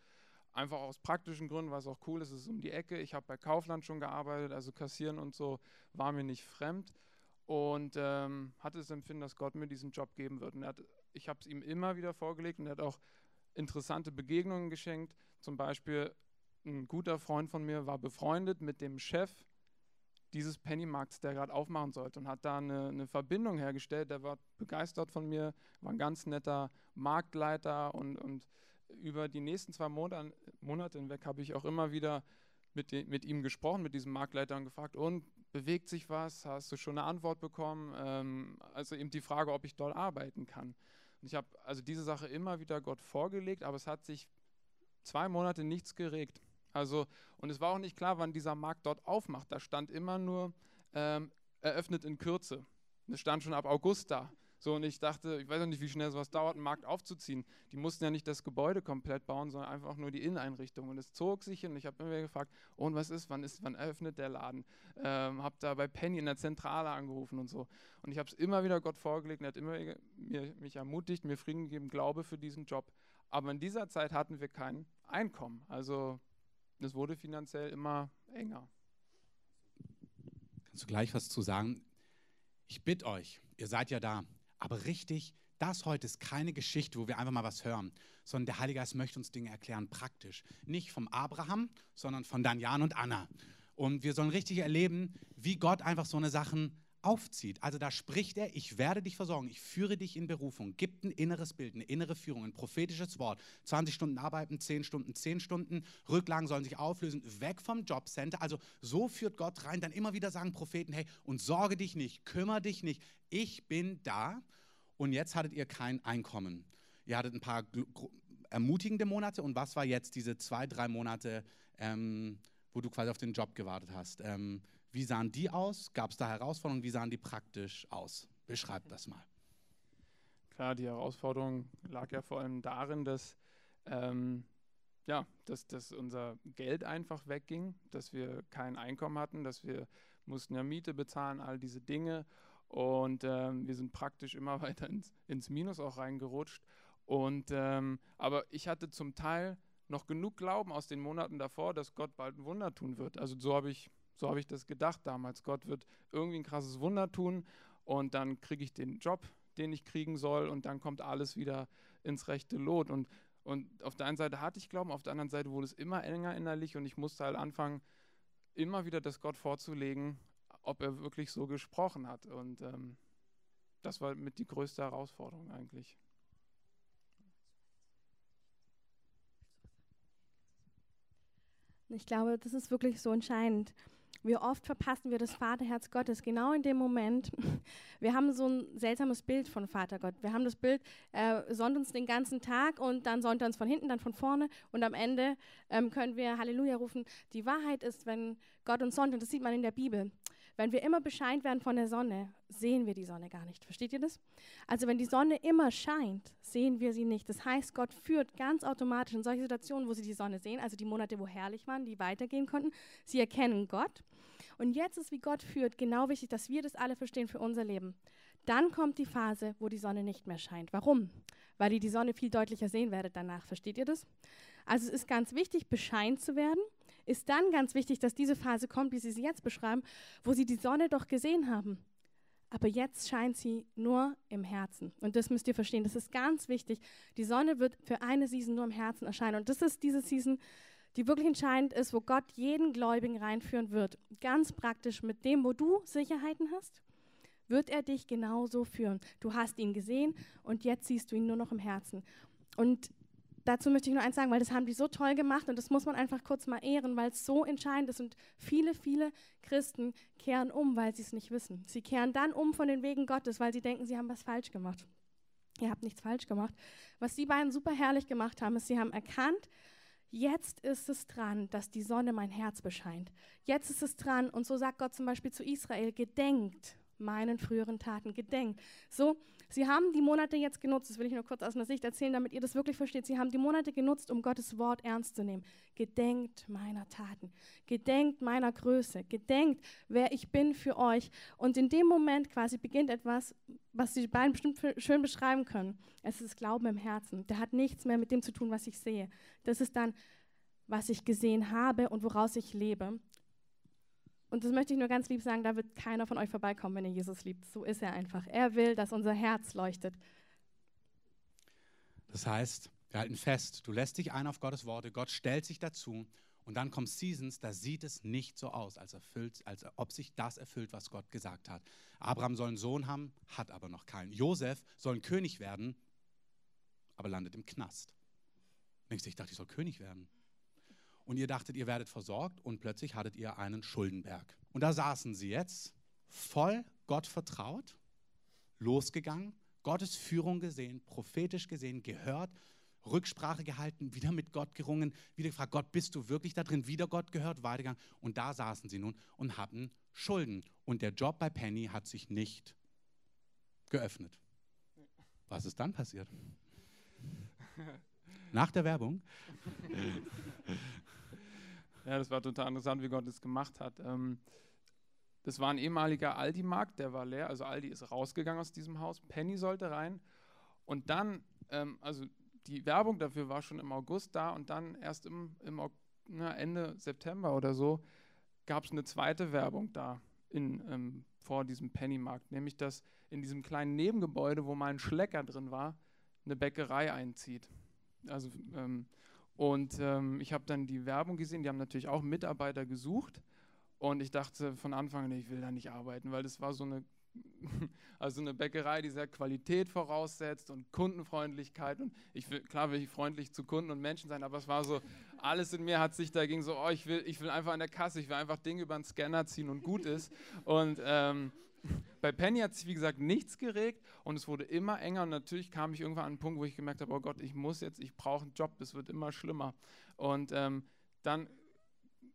Einfach aus praktischen Gründen, es auch cool ist, es ist um die Ecke. Ich habe bei Kaufland schon gearbeitet, also kassieren und so war mir nicht fremd und ähm, hatte das Empfinden, dass Gott mir diesen Job geben wird. Und hat, ich habe es ihm immer wieder vorgelegt und er hat auch interessante Begegnungen geschenkt. Zum Beispiel ein guter Freund von mir war befreundet mit dem Chef dieses Pennymarkts, der gerade aufmachen sollte und hat da eine, eine, Verbindung hergestellt. Der war begeistert von mir, war ein ganz netter Marktleiter und, und über die nächsten zwei Monate, hinweg habe ich auch immer wieder mit, mit ihm gesprochen, mit diesem Marktleiter und gefragt, und bewegt sich was? Hast du schon eine Antwort bekommen? Ähm, also eben die Frage, ob ich dort arbeiten kann. Und ich habe also diese Sache immer wieder Gott vorgelegt, aber es hat sich zwei Monate nichts geregt. Also, und es war auch nicht klar, wann dieser Markt dort aufmacht. Da stand immer nur ähm, eröffnet in Kürze. Es stand schon ab August da. So, und ich dachte, ich weiß auch nicht, wie schnell sowas dauert, einen Markt aufzuziehen. Die mussten ja nicht das Gebäude komplett bauen, sondern einfach nur die Inneneinrichtung. Und es zog sich hin. Ich habe immer gefragt, oh, und was ist, wann ist, wann eröffnet der Laden? Ähm, habe da bei Penny in der Zentrale angerufen und so. Und ich habe es immer wieder Gott vorgelegt und er hat immer mir, mich ermutigt, mir Frieden gegeben, Glaube für diesen Job. Aber in dieser Zeit hatten wir kein Einkommen. Also es wurde finanziell immer enger. Kannst du gleich was zu sagen? Ich bitte euch, ihr seid ja da, aber richtig, das heute ist keine Geschichte, wo wir einfach mal was hören, sondern der Heilige Geist möchte uns Dinge erklären, praktisch. Nicht vom Abraham, sondern von Danian und Anna. Und wir sollen richtig erleben, wie Gott einfach so eine Sachen aufzieht. Also da spricht er, ich werde dich versorgen, ich führe dich in Berufung, gibt ein inneres Bild, eine innere Führung, ein prophetisches Wort. 20 Stunden arbeiten, 10 Stunden, 10 Stunden, Rücklagen sollen sich auflösen, weg vom Jobcenter. Also so führt Gott rein, dann immer wieder sagen Propheten, hey, und sorge dich nicht, kümmere dich nicht, ich bin da und jetzt hattet ihr kein Einkommen. Ihr hattet ein paar ermutigende Monate und was war jetzt diese zwei, drei Monate, ähm, wo du quasi auf den Job gewartet hast? Ähm, wie sahen die aus? Gab es da Herausforderungen? Wie sahen die praktisch aus? Beschreib das mal. Klar, die Herausforderung lag ja vor allem darin, dass, ähm, ja, dass, dass unser Geld einfach wegging, dass wir kein Einkommen hatten, dass wir mussten ja Miete bezahlen, all diese Dinge. Und ähm, wir sind praktisch immer weiter ins, ins Minus auch reingerutscht. Und, ähm, aber ich hatte zum Teil noch genug Glauben aus den Monaten davor, dass Gott bald ein Wunder tun wird. Also so habe ich, so hab ich das gedacht damals. Gott wird irgendwie ein krasses Wunder tun und dann kriege ich den Job, den ich kriegen soll und dann kommt alles wieder ins rechte Lot. Und, und auf der einen Seite hatte ich Glauben, auf der anderen Seite wurde es immer enger innerlich und ich musste halt anfangen, immer wieder das Gott vorzulegen ob er wirklich so gesprochen hat. Und ähm, das war mit die größte Herausforderung eigentlich. Ich glaube, das ist wirklich so entscheidend. Wie oft verpassen wir das Vaterherz Gottes genau in dem Moment. Wir haben so ein seltsames Bild von Vater Gott. Wir haben das Bild, er sonnt uns den ganzen Tag und dann sonnt er uns von hinten, dann von vorne und am Ende ähm, können wir Halleluja rufen. Die Wahrheit ist, wenn Gott uns sonnt, und das sieht man in der Bibel, wenn wir immer bescheint werden von der Sonne, sehen wir die Sonne gar nicht. Versteht ihr das? Also wenn die Sonne immer scheint, sehen wir sie nicht. Das heißt, Gott führt ganz automatisch in solche Situationen, wo sie die Sonne sehen, also die Monate, wo herrlich waren, die weitergehen konnten. Sie erkennen Gott. Und jetzt ist, wie Gott führt, genau wichtig, dass wir das alle verstehen für unser Leben. Dann kommt die Phase, wo die Sonne nicht mehr scheint. Warum? Weil ihr die Sonne viel deutlicher sehen werdet danach. Versteht ihr das? Also es ist ganz wichtig, bescheint zu werden ist dann ganz wichtig, dass diese Phase kommt, wie Sie sie jetzt beschreiben, wo Sie die Sonne doch gesehen haben. Aber jetzt scheint sie nur im Herzen. Und das müsst ihr verstehen. Das ist ganz wichtig. Die Sonne wird für eine Season nur im Herzen erscheinen. Und das ist diese Season, die wirklich entscheidend ist, wo Gott jeden Gläubigen reinführen wird. Ganz praktisch mit dem, wo du Sicherheiten hast, wird er dich genauso führen. Du hast ihn gesehen und jetzt siehst du ihn nur noch im Herzen. Und dazu möchte ich nur eins sagen, weil das haben die so toll gemacht und das muss man einfach kurz mal ehren, weil es so entscheidend ist. Und viele, viele Christen kehren um, weil sie es nicht wissen. Sie kehren dann um von den Wegen Gottes, weil sie denken, sie haben was falsch gemacht. Ihr habt nichts falsch gemacht. Was die beiden super herrlich gemacht haben, ist, sie haben erkannt, jetzt ist es dran, dass die Sonne mein Herz bescheint. Jetzt ist es dran, und so sagt Gott zum Beispiel zu Israel, gedenkt meinen früheren Taten, gedenkt. So, Sie haben die Monate jetzt genutzt, das will ich nur kurz aus einer Sicht erzählen, damit ihr das wirklich versteht. Sie haben die Monate genutzt, um Gottes Wort ernst zu nehmen. Gedenkt meiner Taten, gedenkt meiner Größe, gedenkt, wer ich bin für euch. Und in dem Moment quasi beginnt etwas, was die beiden bestimmt schön beschreiben können. Es ist Glauben im Herzen. Der hat nichts mehr mit dem zu tun, was ich sehe. Das ist dann, was ich gesehen habe und woraus ich lebe. Und das möchte ich nur ganz lieb sagen, da wird keiner von euch vorbeikommen, wenn ihr Jesus liebt. So ist er einfach. Er will, dass unser Herz leuchtet. Das heißt, wir halten fest, du lässt dich ein auf Gottes Worte, Gott stellt sich dazu und dann kommen Seasons, da sieht es nicht so aus, als, erfüllt, als ob sich das erfüllt, was Gott gesagt hat. Abraham soll einen Sohn haben, hat aber noch keinen. Josef soll ein König werden, aber landet im Knast. Ich dachte, ich soll König werden. Und ihr dachtet, ihr werdet versorgt und plötzlich hattet ihr einen Schuldenberg. Und da saßen sie jetzt voll Gott vertraut, losgegangen, Gottes Führung gesehen, prophetisch gesehen, gehört, Rücksprache gehalten, wieder mit Gott gerungen, wieder gefragt, Gott, bist du wirklich da drin? Wieder Gott gehört, weitergegangen. Und da saßen sie nun und hatten Schulden. Und der Job bei Penny hat sich nicht geöffnet. Was ist dann passiert? Nach der Werbung? Ja, das war total interessant, wie Gott das gemacht hat. Ähm, das war ein ehemaliger Aldi-Markt, der war leer. Also Aldi ist rausgegangen aus diesem Haus. Penny sollte rein. Und dann, ähm, also die Werbung dafür war schon im August da und dann erst im, im na, Ende September oder so gab es eine zweite Werbung da in, ähm, vor diesem Pennymarkt, nämlich dass in diesem kleinen Nebengebäude, wo mal ein Schlecker drin war, eine Bäckerei einzieht. Also, ähm, und ähm, ich habe dann die Werbung gesehen, die haben natürlich auch Mitarbeiter gesucht und ich dachte von Anfang an, ich will da nicht arbeiten, weil das war so eine also eine Bäckerei, die sehr Qualität voraussetzt und Kundenfreundlichkeit. Und ich will, klar will ich freundlich zu Kunden und Menschen sein, aber es war so, alles in mir hat sich dagegen so, oh, ich will, ich will einfach an der Kasse, ich will einfach Dinge über den Scanner ziehen und gut ist. Und ähm, bei Penny hat sich, wie gesagt, nichts geregt und es wurde immer enger. Und natürlich kam ich irgendwann an einen Punkt, wo ich gemerkt habe, oh Gott, ich muss jetzt, ich brauche einen Job, es wird immer schlimmer. Und ähm, dann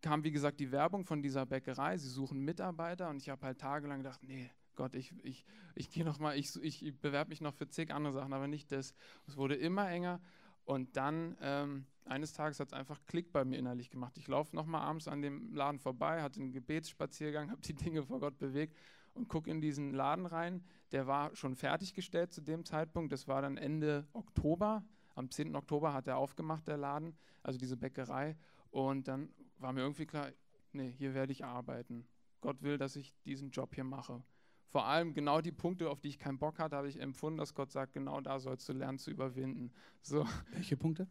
kam, wie gesagt, die Werbung von dieser Bäckerei, sie suchen Mitarbeiter und ich habe halt tagelang gedacht, nee, Gott, ich, ich, ich gehe noch ich, ich bewerbe mich noch für zig andere Sachen, aber nicht das. Es wurde immer enger und dann ähm, eines Tages hat es einfach Klick bei mir innerlich gemacht. Ich laufe noch mal abends an dem Laden vorbei, hatte einen Gebetsspaziergang, habe die Dinge vor Gott bewegt und gucke in diesen Laden rein. Der war schon fertiggestellt zu dem Zeitpunkt. Das war dann Ende Oktober. Am 10. Oktober hat er aufgemacht, der Laden, also diese Bäckerei. Und dann war mir irgendwie klar, nee, hier werde ich arbeiten. Gott will, dass ich diesen Job hier mache vor allem genau die Punkte, auf die ich keinen Bock hatte, habe ich empfunden, dass Gott sagt, genau da sollst du lernen zu überwinden. So. Welche Punkte?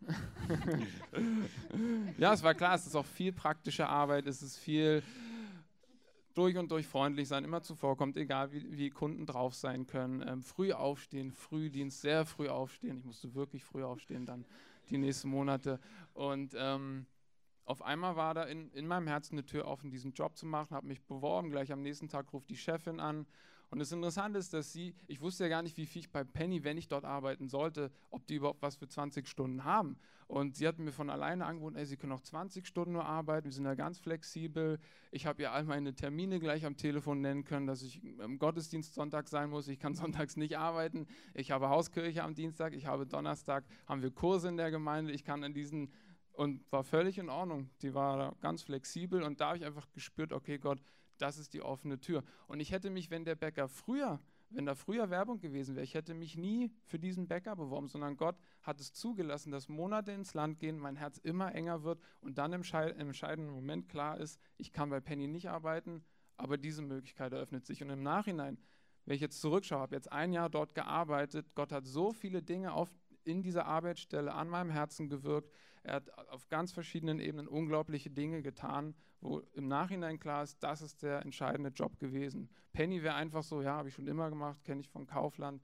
ja, es war klar, es ist auch viel praktische Arbeit, es ist viel durch und durch freundlich sein, immer zuvorkommt, egal wie, wie Kunden drauf sein können. Ähm, früh aufstehen, Frühdienst, sehr früh aufstehen. Ich musste wirklich früh aufstehen dann die nächsten Monate. Und ähm, auf einmal war da in, in meinem Herzen eine Tür offen, diesen Job zu machen, habe mich beworben. Gleich am nächsten Tag ruft die Chefin an und das Interessante ist, dass sie, ich wusste ja gar nicht, wie viel ich bei Penny, wenn ich dort arbeiten sollte, ob die überhaupt was für 20 Stunden haben. Und sie hat mir von alleine angeboten, ey, sie können auch 20 Stunden nur arbeiten, wir sind da ganz flexibel. Ich habe ihr all meine Termine gleich am Telefon nennen können, dass ich im Gottesdienst Sonntag sein muss. Ich kann sonntags nicht arbeiten. Ich habe Hauskirche am Dienstag, ich habe Donnerstag, haben wir Kurse in der Gemeinde. Ich kann in diesen und war völlig in Ordnung. Die war ganz flexibel und da habe ich einfach gespürt, okay, Gott, das ist die offene Tür. Und ich hätte mich, wenn der Bäcker früher, wenn da früher Werbung gewesen wäre, ich hätte mich nie für diesen Bäcker beworben, sondern Gott hat es zugelassen, dass Monate ins Land gehen, mein Herz immer enger wird und dann im, im entscheidenden Moment klar ist, ich kann bei Penny nicht arbeiten, aber diese Möglichkeit eröffnet sich. Und im Nachhinein, wenn ich jetzt zurückschaue, habe jetzt ein Jahr dort gearbeitet, Gott hat so viele Dinge auf, in dieser Arbeitsstelle an meinem Herzen gewirkt. Er hat auf ganz verschiedenen Ebenen unglaubliche Dinge getan, wo im Nachhinein klar ist, das ist der entscheidende Job gewesen. Penny wäre einfach so, ja, habe ich schon immer gemacht, kenne ich von Kaufland.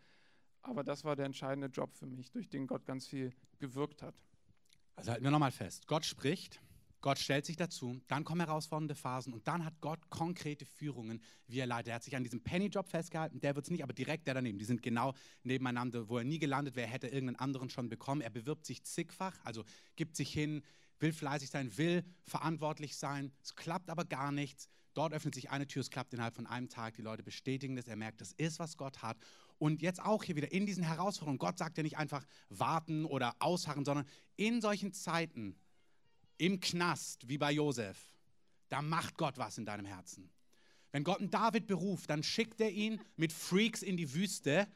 Aber das war der entscheidende Job für mich, durch den Gott ganz viel gewirkt hat. Also halten wir nochmal fest. Gott spricht, Gott stellt sich dazu, dann kommen herausfordernde Phasen und dann hat Gott konkrete Führungen, wie er leitet. Er hat sich an diesem Penny-Job festgehalten, der wird es nicht, aber direkt der daneben. Die sind genau nebeneinander, wo er nie gelandet wäre, hätte irgendeinen anderen schon bekommen. Er bewirbt sich zigfach, also gibt sich hin, will fleißig sein, will verantwortlich sein. Es klappt aber gar nichts. Dort öffnet sich eine Tür, es klappt innerhalb von einem Tag. Die Leute bestätigen das, er merkt, das ist, was Gott hat. Und jetzt auch hier wieder in diesen Herausforderungen. Gott sagt ja nicht einfach warten oder ausharren, sondern in solchen Zeiten, im Knast, wie bei Josef, da macht Gott was in deinem Herzen. Wenn Gott einen David beruft, dann schickt er ihn mit Freaks in die Wüste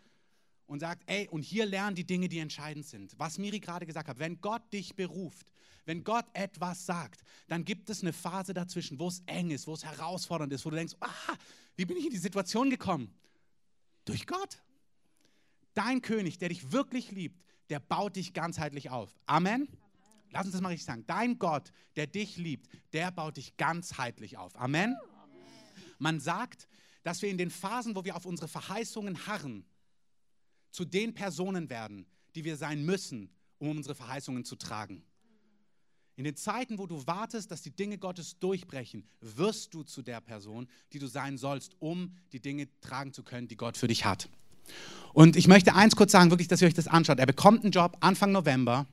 und sagt, ey, und hier lernen die Dinge, die entscheidend sind. Was Miri gerade gesagt hat, wenn Gott dich beruft, wenn Gott etwas sagt, dann gibt es eine Phase dazwischen, wo es eng ist, wo es herausfordernd ist, wo du denkst, ah, wie bin ich in die Situation gekommen? Durch Gott. Dein König, der dich wirklich liebt, der baut dich ganzheitlich auf. Amen. Lass uns das mal richtig sagen. Dein Gott, der dich liebt, der baut dich ganzheitlich auf. Amen. Man sagt, dass wir in den Phasen, wo wir auf unsere Verheißungen harren, zu den Personen werden, die wir sein müssen, um unsere Verheißungen zu tragen. In den Zeiten, wo du wartest, dass die Dinge Gottes durchbrechen, wirst du zu der Person, die du sein sollst, um die Dinge tragen zu können, die Gott für dich hat. Und ich möchte eins kurz sagen, wirklich, dass ihr euch das anschaut. Er bekommt einen Job Anfang November,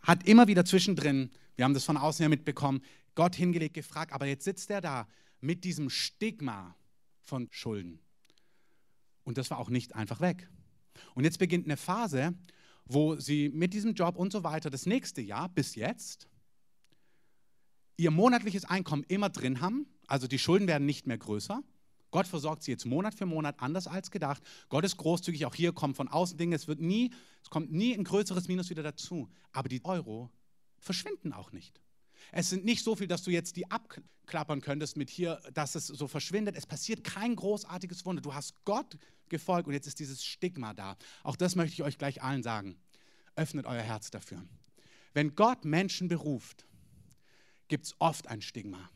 hat immer wieder zwischendrin, wir haben das von außen her mitbekommen, Gott hingelegt, gefragt, aber jetzt sitzt er da mit diesem Stigma von Schulden. Und das war auch nicht einfach weg. Und jetzt beginnt eine Phase, wo sie mit diesem Job und so weiter das nächste Jahr bis jetzt ihr monatliches Einkommen immer drin haben. Also die Schulden werden nicht mehr größer. Gott versorgt sie jetzt Monat für Monat anders als gedacht. Gott ist großzügig, auch hier kommen von außen Dinge, es wird nie, es kommt nie ein größeres Minus wieder dazu. Aber die Euro verschwinden auch nicht. Es sind nicht so viel, dass du jetzt die abklappern könntest mit hier, dass es so verschwindet. Es passiert kein großartiges Wunder. Du hast Gott gefolgt und jetzt ist dieses Stigma da. Auch das möchte ich euch gleich allen sagen. Öffnet euer Herz dafür. Wenn Gott Menschen beruft, gibt es oft ein Stigma.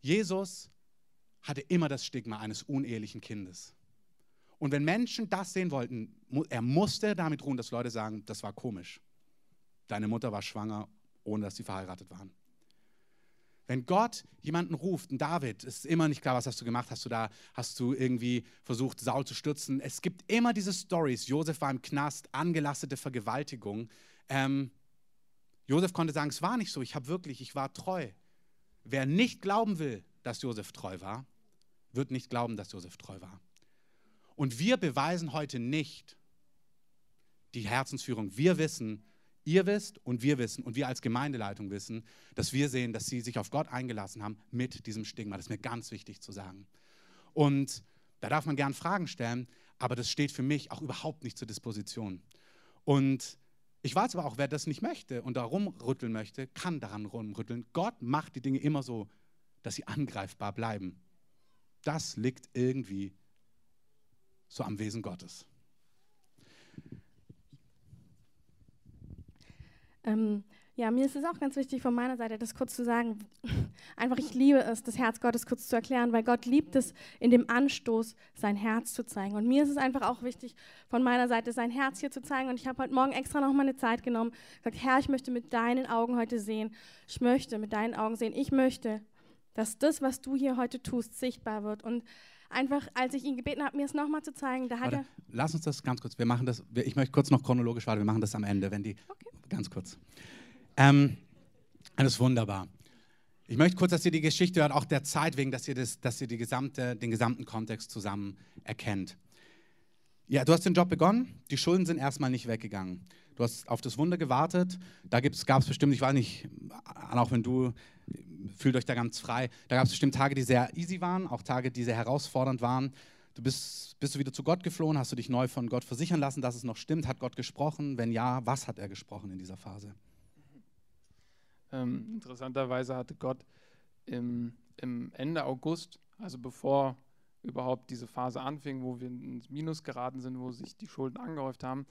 Jesus hatte immer das Stigma eines unehelichen Kindes. Und wenn Menschen das sehen wollten, er musste damit ruhen, dass Leute sagen, das war komisch. Deine Mutter war schwanger, ohne dass sie verheiratet waren. Wenn Gott jemanden ruft, ein David, ist immer nicht klar, was hast du gemacht, hast du da, hast du irgendwie versucht, Saul zu stürzen. Es gibt immer diese Stories. Josef war im Knast, angelastete Vergewaltigung. Ähm, Josef konnte sagen, es war nicht so, ich habe wirklich, ich war treu. Wer nicht glauben will, dass Josef treu war, wird nicht glauben, dass Josef treu war. Und wir beweisen heute nicht die Herzensführung. Wir wissen, ihr wisst und wir wissen und wir als Gemeindeleitung wissen, dass wir sehen, dass sie sich auf Gott eingelassen haben mit diesem Stigma. Das ist mir ganz wichtig zu sagen. Und da darf man gern Fragen stellen, aber das steht für mich auch überhaupt nicht zur Disposition. Und ich weiß aber auch, wer das nicht möchte und da rumrütteln möchte, kann daran rumrütteln. Gott macht die Dinge immer so, dass sie angreifbar bleiben. Das liegt irgendwie so am Wesen Gottes. Ähm, ja, mir ist es auch ganz wichtig von meiner Seite, das kurz zu sagen. Einfach, ich liebe es, das Herz Gottes kurz zu erklären, weil Gott liebt es, in dem Anstoß sein Herz zu zeigen. Und mir ist es einfach auch wichtig, von meiner Seite sein Herz hier zu zeigen. Und ich habe heute Morgen extra noch mal eine Zeit genommen, gesagt, Herr, ich möchte mit deinen Augen heute sehen. Ich möchte mit deinen Augen sehen. Ich möchte, dass das, was du hier heute tust, sichtbar wird. Und einfach, als ich ihn gebeten habe, mir es nochmal zu zeigen, da hat Warte, er. Lass uns das ganz kurz. Wir machen das. Ich möchte kurz noch chronologisch warten. Wir machen das am Ende, wenn die. Okay. Ganz kurz. Ähm, das ist wunderbar. Ich möchte kurz, dass ihr die Geschichte hört, auch der Zeit wegen, dass ihr, das, dass ihr die gesamte, den gesamten Kontext zusammen erkennt. Ja, du hast den Job begonnen, die Schulden sind erstmal nicht weggegangen. Du hast auf das Wunder gewartet, da gab es bestimmt, ich weiß nicht, auch wenn du, fühlt euch da ganz frei, da gab es bestimmt Tage, die sehr easy waren, auch Tage, die sehr herausfordernd waren. Du bist, bist du wieder zu Gott geflohen, hast du dich neu von Gott versichern lassen, dass es noch stimmt? Hat Gott gesprochen? Wenn ja, was hat er gesprochen in dieser Phase? Ähm, interessanterweise hatte Gott im, im Ende August, also bevor überhaupt diese Phase anfing, wo wir ins Minus geraten sind, wo sich die Schulden angehäuft haben,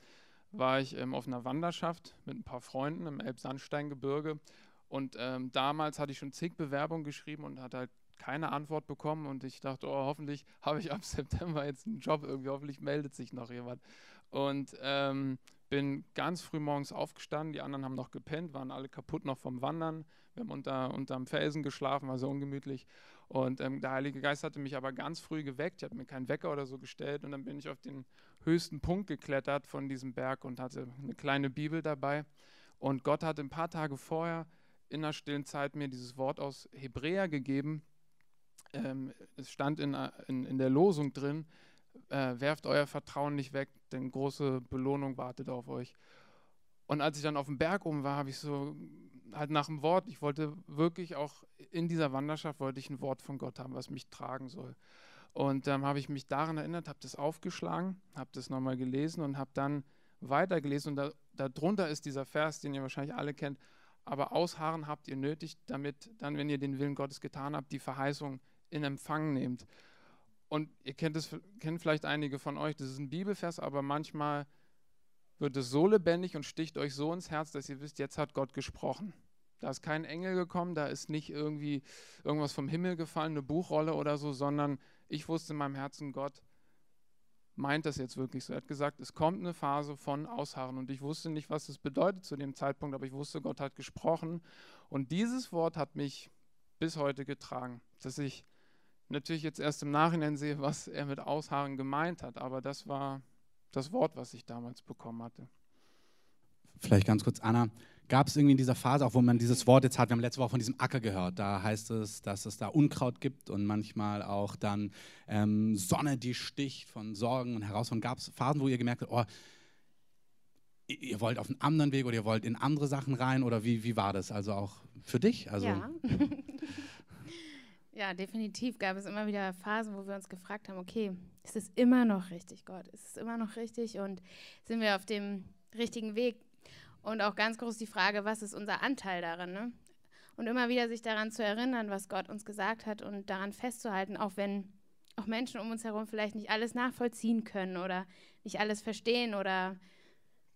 war ich ähm, auf einer Wanderschaft mit ein paar Freunden im Elbsandsteingebirge. Und ähm, damals hatte ich schon zig Bewerbungen geschrieben und hatte halt keine Antwort bekommen. Und ich dachte, oh, hoffentlich habe ich ab September jetzt einen Job irgendwie, hoffentlich meldet sich noch jemand. Und ähm, bin ganz früh morgens aufgestanden, die anderen haben noch gepennt, waren alle kaputt noch vom Wandern. Wir haben unter, unterm Felsen geschlafen, war so ungemütlich. Und ähm, der Heilige Geist hatte mich aber ganz früh geweckt. Ich habe mir keinen Wecker oder so gestellt. Und dann bin ich auf den höchsten Punkt geklettert von diesem Berg und hatte eine kleine Bibel dabei. Und Gott hatte ein paar Tage vorher in der stillen Zeit mir dieses Wort aus Hebräer gegeben. Ähm, es stand in, in, in der Losung drin, äh, werft euer Vertrauen nicht weg, denn große Belohnung wartet auf euch. Und als ich dann auf dem Berg oben war, habe ich so halt nach dem Wort, ich wollte wirklich auch in dieser Wanderschaft, wollte ich ein Wort von Gott haben, was mich tragen soll. Und dann ähm, habe ich mich daran erinnert, habe das aufgeschlagen, habe das nochmal gelesen und habe dann weitergelesen. Und da, darunter ist dieser Vers, den ihr wahrscheinlich alle kennt, aber ausharren habt ihr nötig, damit dann, wenn ihr den Willen Gottes getan habt, die Verheißung in Empfang nehmt. Und ihr kennt es, kennt vielleicht einige von euch, das ist ein Bibelvers, aber manchmal wird es so lebendig und sticht euch so ins Herz, dass ihr wisst, jetzt hat Gott gesprochen. Da ist kein Engel gekommen, da ist nicht irgendwie irgendwas vom Himmel gefallen, eine Buchrolle oder so, sondern ich wusste in meinem Herzen, Gott meint das jetzt wirklich so. Er hat gesagt, es kommt eine Phase von Ausharren und ich wusste nicht, was das bedeutet zu dem Zeitpunkt, aber ich wusste, Gott hat gesprochen und dieses Wort hat mich bis heute getragen, dass ich natürlich jetzt erst im Nachhinein sehe, was er mit Ausharren gemeint hat, aber das war das Wort, was ich damals bekommen hatte. Vielleicht ganz kurz, Anna, gab es irgendwie in dieser Phase, auch wo man dieses Wort jetzt hat, wir haben letzte Woche von diesem Acker gehört, da heißt es, dass es da Unkraut gibt und manchmal auch dann ähm, Sonne, die sticht von Sorgen und Herausforderungen. Gab es Phasen, wo ihr gemerkt habt, oh, ihr wollt auf einen anderen Weg oder ihr wollt in andere Sachen rein oder wie, wie war das? Also auch für dich? Also ja. ja, definitiv gab es immer wieder Phasen, wo wir uns gefragt haben, okay, ist es immer noch richtig, Gott? Ist es immer noch richtig und sind wir auf dem richtigen Weg? Und auch ganz groß die Frage, was ist unser Anteil darin? Ne? Und immer wieder sich daran zu erinnern, was Gott uns gesagt hat und daran festzuhalten, auch wenn auch Menschen um uns herum vielleicht nicht alles nachvollziehen können oder nicht alles verstehen oder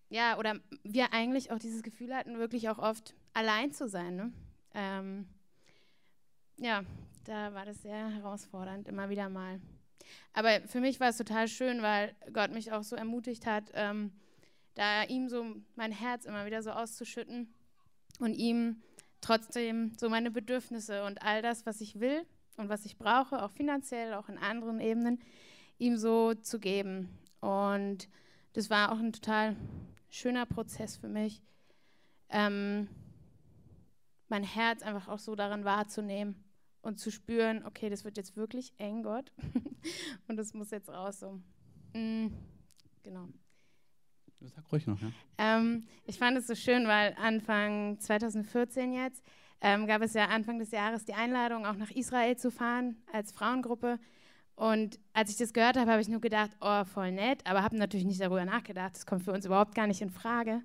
ja, oder wir eigentlich auch dieses Gefühl hatten, wirklich auch oft allein zu sein. Ne? Ähm, ja, da war das sehr herausfordernd, immer wieder mal. Aber für mich war es total schön, weil Gott mich auch so ermutigt hat, ähm, da ihm so mein Herz immer wieder so auszuschütten und ihm trotzdem so meine Bedürfnisse und all das, was ich will und was ich brauche, auch finanziell, auch in anderen Ebenen, ihm so zu geben. Und das war auch ein total schöner Prozess für mich, ähm, mein Herz einfach auch so daran wahrzunehmen und zu spüren, okay, das wird jetzt wirklich eng, Gott, und das muss jetzt raus. So. Mm, genau. Sag ruhig noch, ja. Ähm, ich fand es so schön, weil Anfang 2014 jetzt ähm, gab es ja Anfang des Jahres die Einladung, auch nach Israel zu fahren als Frauengruppe. Und als ich das gehört habe, habe ich nur gedacht, oh, voll nett, aber habe natürlich nicht darüber nachgedacht. Das kommt für uns überhaupt gar nicht in Frage.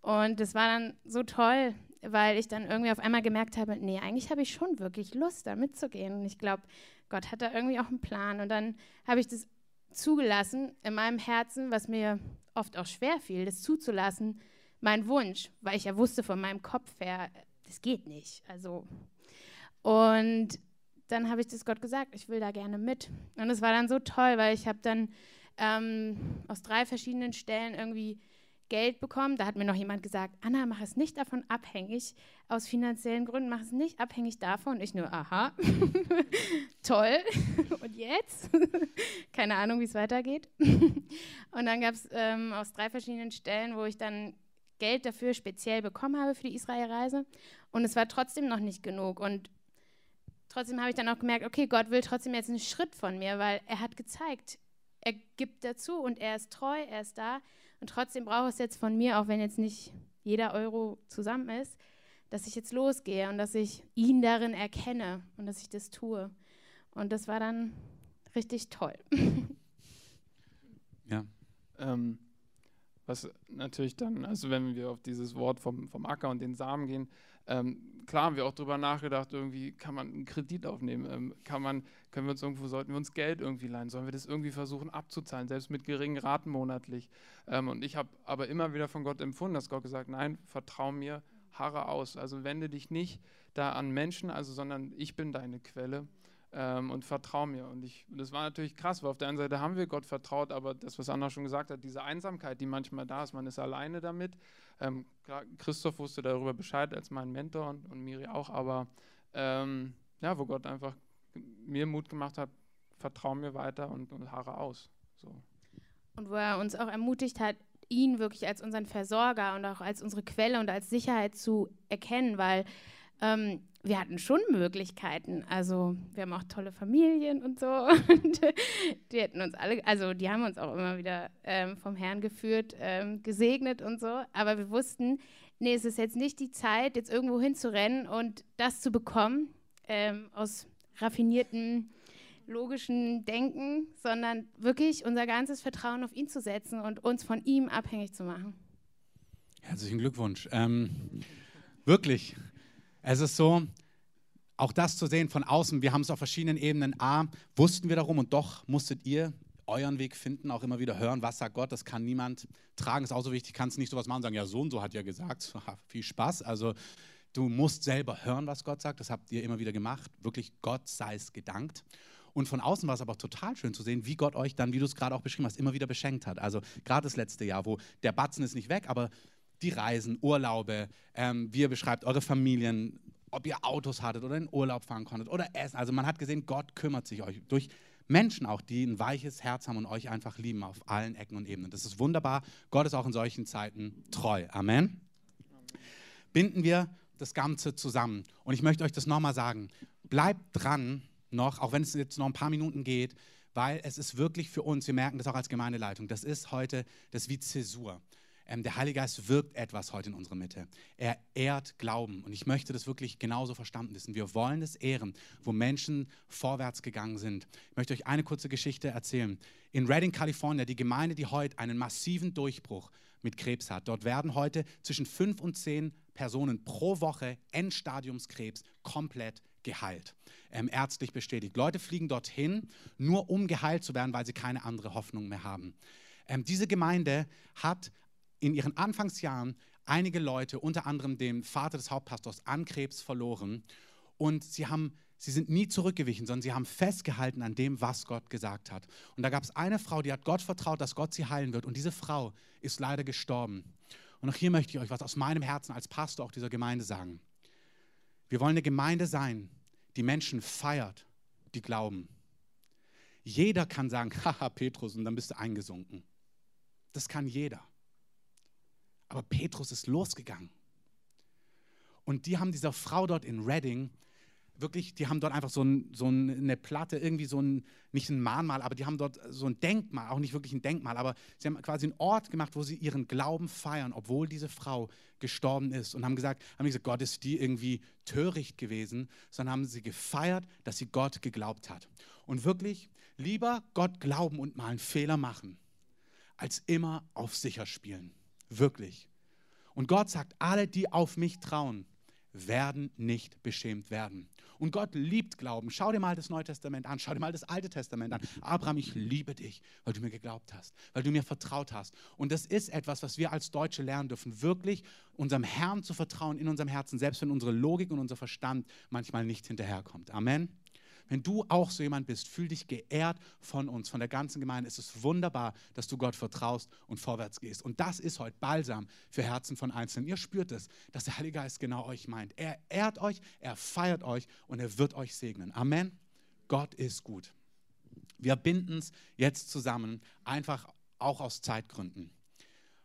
Und das war dann so toll, weil ich dann irgendwie auf einmal gemerkt habe, nee, eigentlich habe ich schon wirklich Lust, da mitzugehen. Und ich glaube, Gott hat da irgendwie auch einen Plan. Und dann habe ich das zugelassen in meinem Herzen, was mir oft auch schwer fiel, das zuzulassen, mein Wunsch, weil ich ja wusste von meinem Kopf her, das geht nicht. Also und dann habe ich das Gott gesagt, ich will da gerne mit. Und es war dann so toll, weil ich habe dann ähm, aus drei verschiedenen Stellen irgendwie Geld bekommen. Da hat mir noch jemand gesagt, Anna, mach es nicht davon abhängig, aus finanziellen Gründen, mach es nicht abhängig davon. Und ich nur, aha, toll. Und jetzt? Keine Ahnung, wie es weitergeht. Und dann gab es ähm, aus drei verschiedenen Stellen, wo ich dann Geld dafür speziell bekommen habe für die Israelreise. Und es war trotzdem noch nicht genug. Und trotzdem habe ich dann auch gemerkt, okay, Gott will trotzdem jetzt einen Schritt von mir, weil er hat gezeigt, er gibt dazu und er ist treu, er ist da. Und trotzdem braucht es jetzt von mir, auch wenn jetzt nicht jeder Euro zusammen ist, dass ich jetzt losgehe und dass ich ihn darin erkenne und dass ich das tue. Und das war dann richtig toll. Ja. Ähm, was natürlich dann, also wenn wir auf dieses Wort vom, vom Acker und den Samen gehen, ähm, klar haben wir auch darüber nachgedacht, irgendwie kann man einen Kredit aufnehmen, ähm, kann man, können wir uns irgendwo, sollten wir uns Geld irgendwie leihen, sollen wir das irgendwie versuchen abzuzahlen, selbst mit geringen Raten monatlich. Ähm, und ich habe aber immer wieder von Gott empfunden, dass Gott gesagt, nein, vertrau mir, harre aus. Also wende dich nicht da an Menschen, also sondern ich bin deine Quelle ähm, und vertrau mir. Und ich, das war natürlich krass, weil auf der einen Seite haben wir Gott vertraut, aber das, was Anna schon gesagt hat, diese Einsamkeit, die manchmal da ist, man ist alleine damit. Ähm, Christoph wusste darüber Bescheid als mein Mentor und, und Miri auch, aber ähm, ja, wo Gott einfach mir Mut gemacht hat, vertrau mir weiter und, und harre aus. So. Und wo er uns auch ermutigt hat, ihn wirklich als unseren Versorger und auch als unsere Quelle und als Sicherheit zu erkennen, weil ähm, wir hatten schon Möglichkeiten. Also wir haben auch tolle Familien und so. Und die hätten uns alle, also die haben uns auch immer wieder ähm, vom Herrn geführt, ähm, gesegnet und so. Aber wir wussten, nee, es ist jetzt nicht die Zeit, jetzt irgendwo hinzurennen und das zu bekommen ähm, aus raffinierten logischen Denken, sondern wirklich unser ganzes Vertrauen auf ihn zu setzen und uns von ihm abhängig zu machen. Herzlichen Glückwunsch. Ähm, wirklich, es ist so, auch das zu sehen von außen, wir haben es auf verschiedenen Ebenen. A, wussten wir darum und doch musstet ihr euren Weg finden, auch immer wieder hören, was sagt Gott, das kann niemand tragen, ist auch so wichtig, kannst nicht sowas machen und sagen, ja, so und so hat ja gesagt, viel Spaß. Also du musst selber hören, was Gott sagt, das habt ihr immer wieder gemacht, wirklich Gott sei es gedankt. Und von außen war es aber total schön zu sehen, wie Gott euch dann, wie du es gerade auch beschrieben hast, immer wieder beschenkt hat. Also gerade das letzte Jahr, wo der Batzen ist nicht weg, aber die Reisen, Urlaube, ähm, wie ihr beschreibt, eure Familien, ob ihr Autos hattet oder in Urlaub fahren konntet oder Essen. Also man hat gesehen, Gott kümmert sich euch durch Menschen auch, die ein weiches Herz haben und euch einfach lieben auf allen Ecken und Ebenen. Das ist wunderbar. Gott ist auch in solchen Zeiten treu. Amen. Binden wir das Ganze zusammen. Und ich möchte euch das nochmal sagen. Bleibt dran noch, auch wenn es jetzt noch ein paar Minuten geht, weil es ist wirklich für uns, wir merken das auch als Gemeindeleitung, das ist heute das wie Zäsur. Ähm, der Heilige Geist wirkt etwas heute in unserer Mitte. Er ehrt Glauben. Und ich möchte das wirklich genauso verstanden wissen. Wir wollen es ehren, wo Menschen vorwärts gegangen sind. Ich möchte euch eine kurze Geschichte erzählen. In Redding, Kalifornien, die Gemeinde, die heute einen massiven Durchbruch mit Krebs hat. Dort werden heute zwischen fünf und zehn Personen pro Woche Endstadiumskrebs komplett geheilt. Ähm, ärztlich bestätigt. Leute fliegen dorthin, nur um geheilt zu werden, weil sie keine andere Hoffnung mehr haben. Ähm, diese Gemeinde hat in ihren Anfangsjahren einige Leute, unter anderem den Vater des Hauptpastors, an Krebs verloren. Und sie, haben, sie sind nie zurückgewichen, sondern sie haben festgehalten an dem, was Gott gesagt hat. Und da gab es eine Frau, die hat Gott vertraut, dass Gott sie heilen wird. Und diese Frau ist leider gestorben. Und auch hier möchte ich euch was aus meinem Herzen als Pastor auch dieser Gemeinde sagen. Wir wollen eine Gemeinde sein, die Menschen feiert, die glauben. Jeder kann sagen, haha, Petrus, und dann bist du eingesunken. Das kann jeder. Aber Petrus ist losgegangen. Und die haben dieser Frau dort in Reading wirklich, die haben dort einfach so, ein, so eine Platte, irgendwie so ein, nicht ein Mahnmal, aber die haben dort so ein Denkmal, auch nicht wirklich ein Denkmal, aber sie haben quasi einen Ort gemacht, wo sie ihren Glauben feiern, obwohl diese Frau gestorben ist. Und haben gesagt, haben gesagt, Gott ist die irgendwie töricht gewesen, sondern haben sie gefeiert, dass sie Gott geglaubt hat. Und wirklich, lieber Gott glauben und mal einen Fehler machen, als immer auf sicher spielen. Wirklich. Und Gott sagt, alle, die auf mich trauen, werden nicht beschämt werden. Und Gott liebt Glauben. Schau dir mal das Neue Testament an, schau dir mal das Alte Testament an. Abraham, ich liebe dich, weil du mir geglaubt hast, weil du mir vertraut hast. Und das ist etwas, was wir als Deutsche lernen dürfen, wirklich unserem Herrn zu vertrauen in unserem Herzen, selbst wenn unsere Logik und unser Verstand manchmal nicht hinterherkommt. Amen. Wenn du auch so jemand bist, fühl dich geehrt von uns, von der ganzen Gemeinde. Es ist wunderbar, dass du Gott vertraust und vorwärts gehst. Und das ist heute Balsam für Herzen von Einzelnen. Ihr spürt es, dass der Heilige Geist genau euch meint. Er ehrt euch, er feiert euch und er wird euch segnen. Amen. Gott ist gut. Wir binden es jetzt zusammen, einfach auch aus Zeitgründen.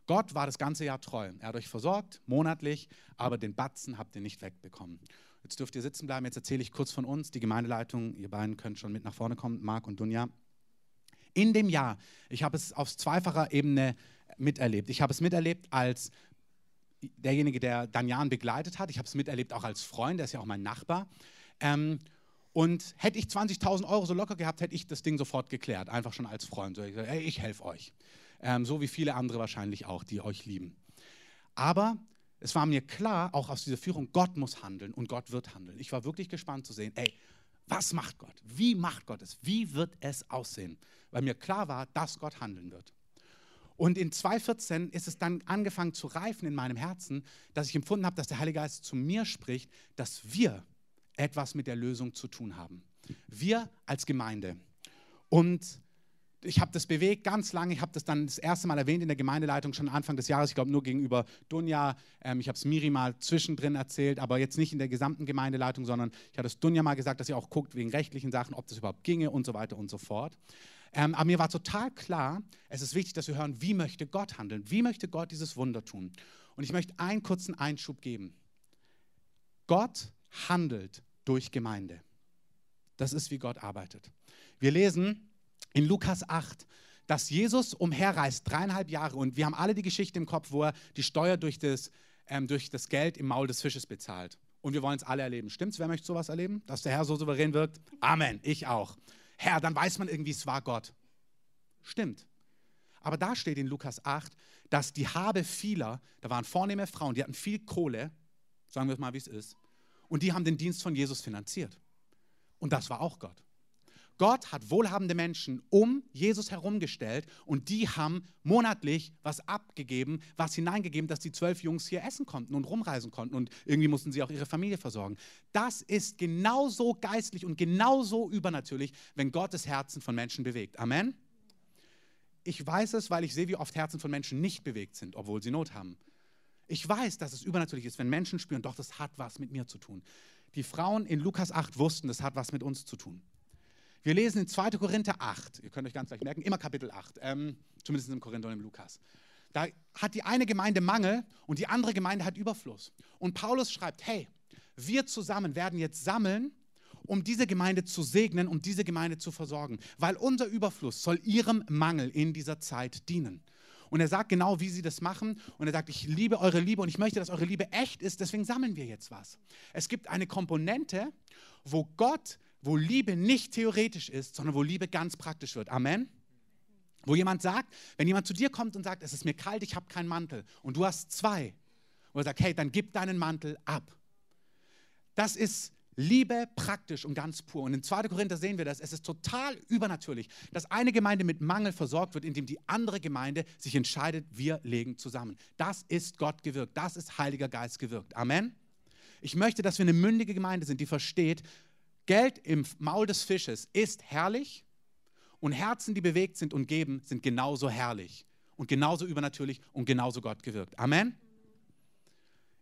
Gott war das ganze Jahr treu. Er hat euch versorgt, monatlich, aber den Batzen habt ihr nicht wegbekommen. Jetzt dürft ihr sitzen bleiben. Jetzt erzähle ich kurz von uns, die Gemeindeleitung. Ihr beiden könnt schon mit nach vorne kommen, Marc und Dunja. In dem Jahr, ich habe es auf zweifacher Ebene miterlebt. Ich habe es miterlebt als derjenige, der Danjan begleitet hat. Ich habe es miterlebt auch als Freund, der ist ja auch mein Nachbar. Ähm, und hätte ich 20.000 Euro so locker gehabt, hätte ich das Ding sofort geklärt, einfach schon als Freund. So, ich, hey, ich helfe euch. Ähm, so wie viele andere wahrscheinlich auch, die euch lieben. Aber es war mir klar, auch aus dieser Führung, Gott muss handeln und Gott wird handeln. Ich war wirklich gespannt zu sehen, ey, was macht Gott? Wie macht Gott es? Wie wird es aussehen? Weil mir klar war, dass Gott handeln wird. Und in 2014 ist es dann angefangen zu reifen in meinem Herzen, dass ich empfunden habe, dass der Heilige Geist zu mir spricht, dass wir etwas mit der Lösung zu tun haben. Wir als Gemeinde. Und ich habe das bewegt ganz lange. Ich habe das dann das erste Mal erwähnt in der Gemeindeleitung schon Anfang des Jahres. Ich glaube nur gegenüber Dunja. Ähm, ich habe es Miri mal zwischendrin erzählt, aber jetzt nicht in der gesamten Gemeindeleitung, sondern ich hatte es Dunja mal gesagt, dass sie auch guckt wegen rechtlichen Sachen, ob das überhaupt ginge und so weiter und so fort. Ähm, aber mir war total klar, es ist wichtig, dass wir hören, wie möchte Gott handeln? Wie möchte Gott dieses Wunder tun? Und ich möchte einen kurzen Einschub geben. Gott handelt durch Gemeinde. Das ist, wie Gott arbeitet. Wir lesen in Lukas 8, dass Jesus umherreist, dreieinhalb Jahre, und wir haben alle die Geschichte im Kopf, wo er die Steuer durch das, ähm, durch das Geld im Maul des Fisches bezahlt. Und wir wollen es alle erleben. Stimmt's? Wer möchte sowas erleben? Dass der Herr so souverän wirkt? Amen. Ich auch. Herr, dann weiß man irgendwie, es war Gott. Stimmt. Aber da steht in Lukas 8, dass die Habe vieler, da waren vornehme Frauen, die hatten viel Kohle, sagen wir mal, wie es ist, und die haben den Dienst von Jesus finanziert. Und das war auch Gott. Gott hat wohlhabende Menschen um Jesus herumgestellt und die haben monatlich was abgegeben, was hineingegeben, dass die zwölf Jungs hier essen konnten und rumreisen konnten und irgendwie mussten sie auch ihre Familie versorgen. Das ist genauso geistlich und genauso übernatürlich, wenn Gott das Herzen von Menschen bewegt. Amen. Ich weiß es, weil ich sehe, wie oft Herzen von Menschen nicht bewegt sind, obwohl sie Not haben. Ich weiß, dass es übernatürlich ist, wenn Menschen spüren, doch, das hat was mit mir zu tun. Die Frauen in Lukas 8 wussten, das hat was mit uns zu tun. Wir lesen in 2. Korinther 8, ihr könnt euch ganz leicht merken, immer Kapitel 8, ähm, zumindest im Korinther und im Lukas. Da hat die eine Gemeinde Mangel und die andere Gemeinde hat Überfluss. Und Paulus schreibt, hey, wir zusammen werden jetzt sammeln, um diese Gemeinde zu segnen, um diese Gemeinde zu versorgen, weil unser Überfluss soll ihrem Mangel in dieser Zeit dienen. Und er sagt genau, wie sie das machen. Und er sagt, ich liebe eure Liebe und ich möchte, dass eure Liebe echt ist. Deswegen sammeln wir jetzt was. Es gibt eine Komponente, wo Gott, wo Liebe nicht theoretisch ist, sondern wo Liebe ganz praktisch wird. Amen. Wo jemand sagt, wenn jemand zu dir kommt und sagt, es ist mir kalt, ich habe keinen Mantel und du hast zwei, wo er sagt, hey, dann gib deinen Mantel ab. Das ist Liebe praktisch und ganz pur. Und in 2. Korinther sehen wir das. Es ist total übernatürlich, dass eine Gemeinde mit Mangel versorgt wird, indem die andere Gemeinde sich entscheidet, wir legen zusammen. Das ist Gott gewirkt. Das ist Heiliger Geist gewirkt. Amen. Ich möchte, dass wir eine mündige Gemeinde sind, die versteht, Geld im Maul des Fisches ist herrlich und Herzen, die bewegt sind und geben, sind genauso herrlich und genauso übernatürlich und genauso Gott gewirkt. Amen.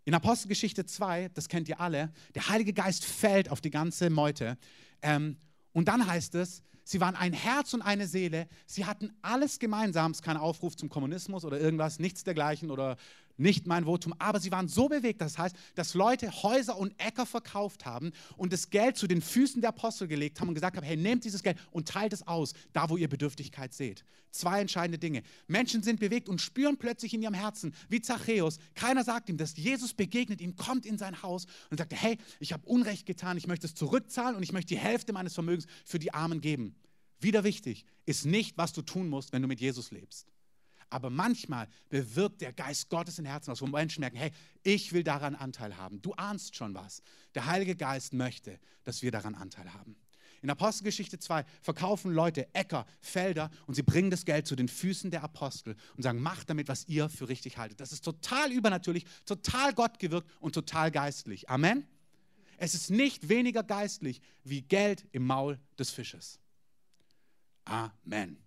In Apostelgeschichte 2, das kennt ihr alle, der Heilige Geist fällt auf die ganze Meute. Ähm, und dann heißt es, sie waren ein Herz und eine Seele. Sie hatten alles gemeinsam. Es ist kein Aufruf zum Kommunismus oder irgendwas, nichts dergleichen oder nicht mein Votum, aber sie waren so bewegt, das heißt, dass Leute Häuser und Äcker verkauft haben und das Geld zu den Füßen der Apostel gelegt haben und gesagt haben, hey, nehmt dieses Geld und teilt es aus, da wo ihr Bedürftigkeit seht. Zwei entscheidende Dinge. Menschen sind bewegt und spüren plötzlich in ihrem Herzen, wie Zachäus, keiner sagt ihm, dass Jesus begegnet ihm, kommt in sein Haus und sagt, hey, ich habe Unrecht getan, ich möchte es zurückzahlen und ich möchte die Hälfte meines Vermögens für die Armen geben. Wieder wichtig, ist nicht, was du tun musst, wenn du mit Jesus lebst. Aber manchmal bewirkt der Geist Gottes in Herzen aus, wo Menschen merken, hey, ich will daran Anteil haben. Du ahnst schon was. Der Heilige Geist möchte, dass wir daran Anteil haben. In Apostelgeschichte 2 verkaufen Leute Äcker, Felder und sie bringen das Geld zu den Füßen der Apostel und sagen, macht damit, was ihr für richtig haltet. Das ist total übernatürlich, total Gottgewirkt und total geistlich. Amen. Es ist nicht weniger geistlich wie Geld im Maul des Fisches. Amen.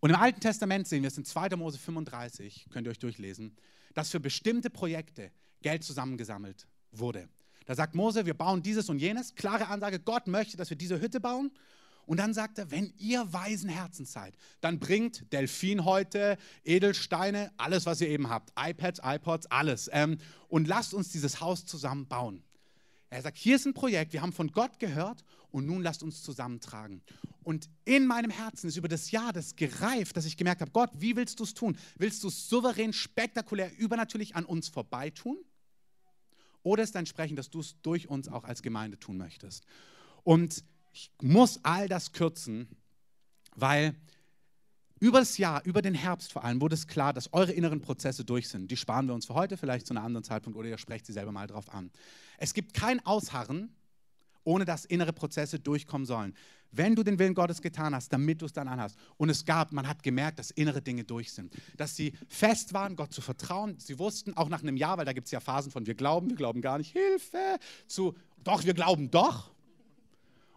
Und im Alten Testament sehen wir es in 2. Mose 35, könnt ihr euch durchlesen, dass für bestimmte Projekte Geld zusammengesammelt wurde. Da sagt Mose, wir bauen dieses und jenes. Klare Ansage, Gott möchte, dass wir diese Hütte bauen. Und dann sagt er, wenn ihr weisen Herzens seid, dann bringt Delfinhäute, Edelsteine, alles, was ihr eben habt, iPads, iPods, alles. Ähm, und lasst uns dieses Haus zusammen bauen. Er sagt, hier ist ein Projekt, wir haben von Gott gehört und nun lasst uns zusammentragen. Und in meinem Herzen ist über das Jahr das gereift, dass ich gemerkt habe, Gott, wie willst du es tun? Willst du es souverän, spektakulär, übernatürlich an uns vorbeitun? Oder ist entsprechend, dass du es durch uns auch als Gemeinde tun möchtest? Und ich muss all das kürzen, weil über das Jahr, über den Herbst vor allem, wurde es klar, dass eure inneren Prozesse durch sind. Die sparen wir uns für heute, vielleicht zu einem anderen Zeitpunkt, oder ihr sprecht sie selber mal drauf an. Es gibt kein Ausharren, ohne dass innere Prozesse durchkommen sollen. Wenn du den Willen Gottes getan hast, damit du es dann anhast. Und es gab, man hat gemerkt, dass innere Dinge durch sind. Dass sie fest waren, Gott zu vertrauen. Sie wussten auch nach einem Jahr, weil da gibt es ja Phasen von wir glauben, wir glauben gar nicht, Hilfe, zu doch, wir glauben doch.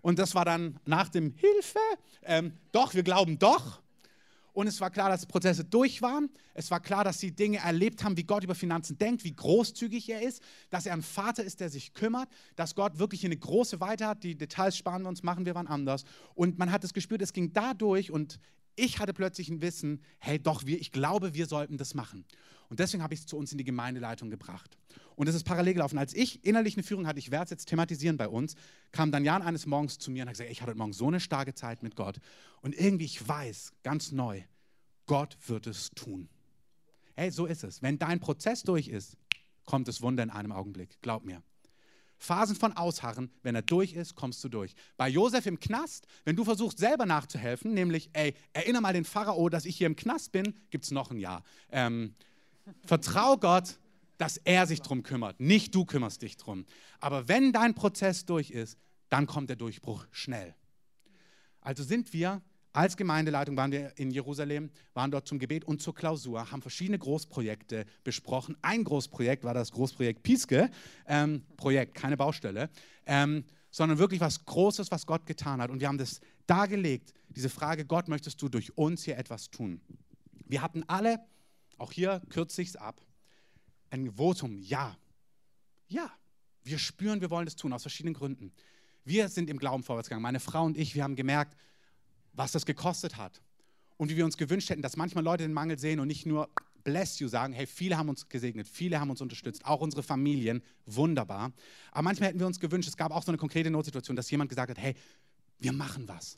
Und das war dann nach dem Hilfe, ähm, doch, wir glauben doch. Und es war klar, dass Prozesse durch waren. Es war klar, dass sie Dinge erlebt haben, wie Gott über Finanzen denkt, wie großzügig er ist, dass er ein Vater ist, der sich kümmert, dass Gott wirklich eine große Weite hat. Die Details sparen wir uns, machen wir wann anders. Und man hat es gespürt, es ging dadurch und ich hatte plötzlich ein Wissen, hey, doch, wir, ich glaube, wir sollten das machen. Und deswegen habe ich es zu uns in die Gemeindeleitung gebracht. Und es ist parallel gelaufen. Als ich innerlich eine Führung hatte, ich werde es jetzt thematisieren bei uns, kam dann Jan eines Morgens zu mir und hat gesagt, ich hatte heute Morgen so eine starke Zeit mit Gott. Und irgendwie, ich weiß, ganz neu, Gott wird es tun. Hey, so ist es. Wenn dein Prozess durch ist, kommt das Wunder in einem Augenblick. Glaub mir. Phasen von Ausharren, wenn er durch ist, kommst du durch. Bei Josef im Knast, wenn du versuchst selber nachzuhelfen, nämlich, ey, erinnere mal den Pharao, dass ich hier im Knast bin, gibt es noch ein Jahr. Ähm, Vertrau Gott, dass er sich drum kümmert. Nicht du kümmerst dich drum. Aber wenn dein Prozess durch ist, dann kommt der Durchbruch schnell. Also sind wir als Gemeindeleitung waren wir in Jerusalem, waren dort zum Gebet und zur Klausur, haben verschiedene Großprojekte besprochen. Ein Großprojekt war das Großprojekt Pieske, ähm, Projekt, keine Baustelle, ähm, sondern wirklich was Großes, was Gott getan hat. Und wir haben das dargelegt, diese Frage, Gott, möchtest du durch uns hier etwas tun? Wir hatten alle, auch hier kürze ich es ab, ein Votum, ja. Ja, wir spüren, wir wollen das tun, aus verschiedenen Gründen. Wir sind im Glauben vorwärts gegangen. Meine Frau und ich, wir haben gemerkt, was das gekostet hat. Und wie wir uns gewünscht hätten, dass manchmal Leute den Mangel sehen und nicht nur bless you sagen, hey, viele haben uns gesegnet, viele haben uns unterstützt, auch unsere Familien, wunderbar. Aber manchmal hätten wir uns gewünscht, es gab auch so eine konkrete Notsituation, dass jemand gesagt hat, hey, wir machen was.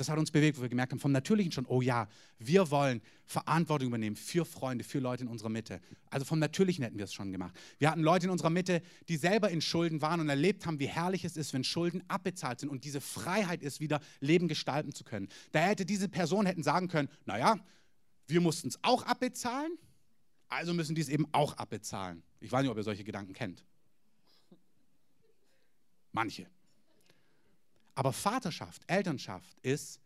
Das hat uns bewegt, wo wir gemerkt haben, vom Natürlichen schon, oh ja, wir wollen Verantwortung übernehmen für Freunde, für Leute in unserer Mitte. Also vom Natürlichen hätten wir es schon gemacht. Wir hatten Leute in unserer Mitte, die selber in Schulden waren und erlebt haben, wie herrlich es ist, wenn Schulden abbezahlt sind und diese Freiheit ist, wieder Leben gestalten zu können. Da hätte diese Person hätten sagen können, naja, wir mussten es auch abbezahlen, also müssen die es eben auch abbezahlen. Ich weiß nicht, ob ihr solche Gedanken kennt. Manche. Aber Vaterschaft, Elternschaft ist,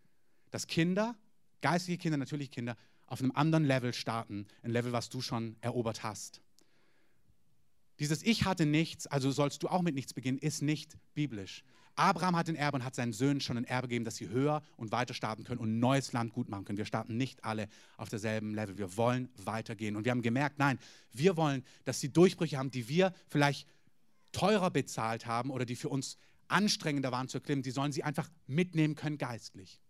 dass Kinder, geistige Kinder, natürliche Kinder, auf einem anderen Level starten, ein Level, was du schon erobert hast. Dieses Ich hatte nichts, also sollst du auch mit nichts beginnen, ist nicht biblisch. Abraham hat ein Erbe und hat seinen Söhnen schon ein Erbe gegeben, dass sie höher und weiter starten können und neues Land gut machen können. Wir starten nicht alle auf derselben Level. Wir wollen weitergehen. Und wir haben gemerkt, nein, wir wollen, dass sie Durchbrüche haben, die wir vielleicht teurer bezahlt haben oder die für uns anstrengender waren zu erklimmen, die sollen sie einfach mitnehmen können geistlich.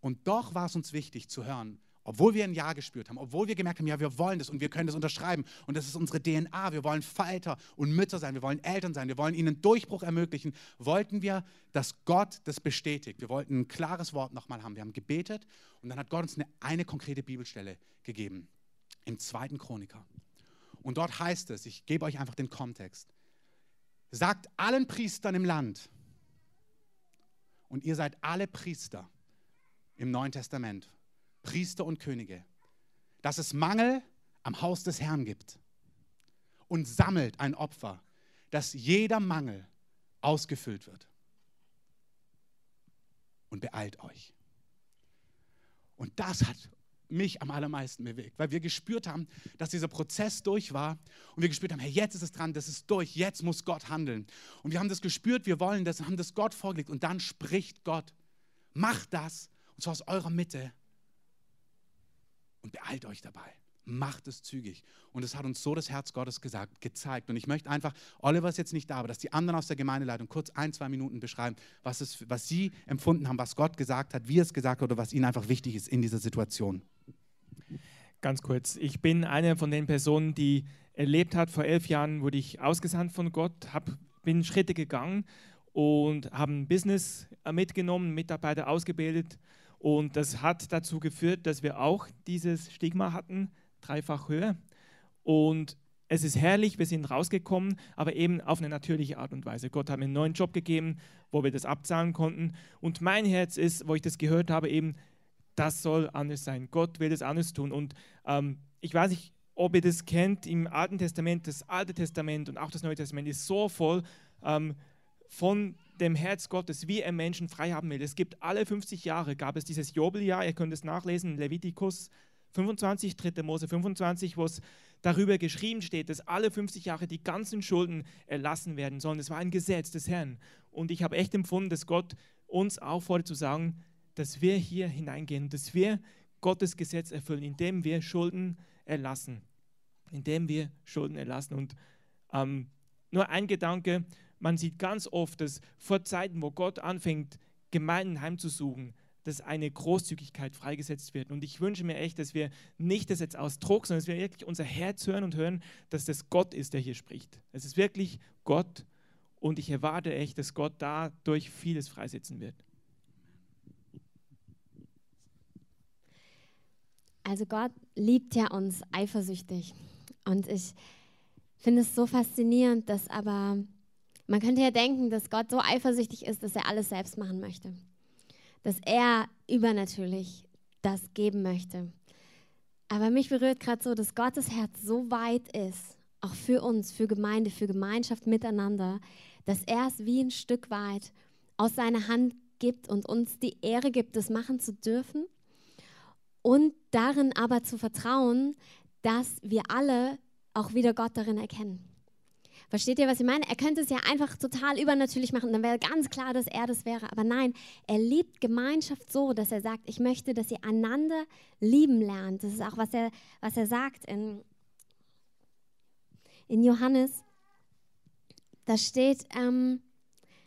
Und doch war es uns wichtig zu hören, obwohl wir ein Ja gespürt haben, obwohl wir gemerkt haben, ja, wir wollen das und wir können das unterschreiben und das ist unsere DNA, wir wollen Vater und Mütter sein, wir wollen Eltern sein, wir wollen ihnen Durchbruch ermöglichen, wollten wir, dass Gott das bestätigt. Wir wollten ein klares Wort nochmal haben. Wir haben gebetet und dann hat Gott uns eine, eine konkrete Bibelstelle gegeben, im zweiten Chroniker. Und dort heißt es, ich gebe euch einfach den Kontext, sagt allen Priestern im Land, und ihr seid alle Priester im Neuen Testament, Priester und Könige, dass es Mangel am Haus des Herrn gibt und sammelt ein Opfer, dass jeder Mangel ausgefüllt wird. Und beeilt euch. Und das hat mich am allermeisten bewegt, weil wir gespürt haben, dass dieser Prozess durch war und wir gespürt haben, hey, jetzt ist es dran, das ist durch, jetzt muss Gott handeln. Und wir haben das gespürt, wir wollen das, haben das Gott vorgelegt und dann spricht Gott, macht das und zwar aus eurer Mitte und beeilt euch dabei. Macht es zügig. Und es hat uns so das Herz Gottes gesagt, gezeigt. Und ich möchte einfach, Oliver ist jetzt nicht da, aber dass die anderen aus der Gemeindeleitung kurz ein, zwei Minuten beschreiben, was, es, was sie empfunden haben, was Gott gesagt hat, wie er es gesagt hat oder was ihnen einfach wichtig ist in dieser Situation. Ganz kurz. Ich bin eine von den Personen, die erlebt hat, vor elf Jahren wurde ich ausgesandt von Gott, hab, bin Schritte gegangen und habe ein Business mitgenommen, Mitarbeiter ausgebildet. Und das hat dazu geführt, dass wir auch dieses Stigma hatten, dreifach höher. Und es ist herrlich, wir sind rausgekommen, aber eben auf eine natürliche Art und Weise. Gott hat mir einen neuen Job gegeben, wo wir das abzahlen konnten. Und mein Herz ist, wo ich das gehört habe, eben, das soll anders sein. Gott will das anders tun. Und ähm, ich weiß nicht, ob ihr das kennt, im Alten Testament, das Alte Testament und auch das Neue Testament ist so voll ähm, von dem Herz Gottes, wie er Menschen frei haben will. Es gibt alle 50 Jahre, gab es dieses Jobeljahr, ihr könnt es nachlesen, Levitikus 25, 3. Mose 25, wo es darüber geschrieben steht, dass alle 50 Jahre die ganzen Schulden erlassen werden sollen. Das war ein Gesetz des Herrn. Und ich habe echt empfunden, dass Gott uns auffordert zu sagen, dass wir hier hineingehen, dass wir Gottes Gesetz erfüllen, indem wir Schulden erlassen. Indem wir Schulden erlassen. Und ähm, nur ein Gedanke, man sieht ganz oft, dass vor Zeiten, wo Gott anfängt, Gemeinden heimzusuchen, dass eine Großzügigkeit freigesetzt wird. Und ich wünsche mir echt, dass wir nicht das jetzt aus Druck, sondern dass wir wirklich unser Herz hören und hören, dass das Gott ist, der hier spricht. Es ist wirklich Gott und ich erwarte echt, dass Gott dadurch vieles freisetzen wird. Also Gott liebt ja uns eifersüchtig. Und ich finde es so faszinierend, dass aber, man könnte ja denken, dass Gott so eifersüchtig ist, dass er alles selbst machen möchte dass er übernatürlich das geben möchte. Aber mich berührt gerade so, dass Gottes Herz so weit ist, auch für uns, für Gemeinde, für Gemeinschaft miteinander, dass er es wie ein Stück weit aus seiner Hand gibt und uns die Ehre gibt, das machen zu dürfen. Und darin aber zu vertrauen, dass wir alle auch wieder Gott darin erkennen. Versteht ihr, was ich meine? Er könnte es ja einfach total übernatürlich machen, dann wäre ganz klar, dass er das wäre. Aber nein, er liebt Gemeinschaft so, dass er sagt, ich möchte, dass ihr einander lieben lernt. Das ist auch, was er, was er sagt in, in Johannes. Da steht, ähm,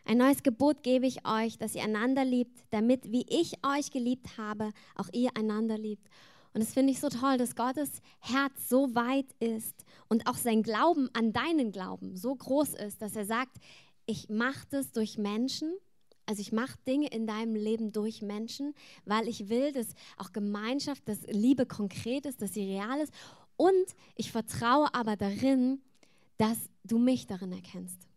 ein neues Gebot gebe ich euch, dass ihr einander liebt, damit, wie ich euch geliebt habe, auch ihr einander liebt. Und das finde ich so toll, dass Gottes Herz so weit ist und auch sein Glauben an deinen Glauben so groß ist, dass er sagt, ich mache das durch Menschen, also ich mache Dinge in deinem Leben durch Menschen, weil ich will, dass auch Gemeinschaft, dass Liebe konkret ist, dass sie real ist. Und ich vertraue aber darin, dass du mich darin erkennst.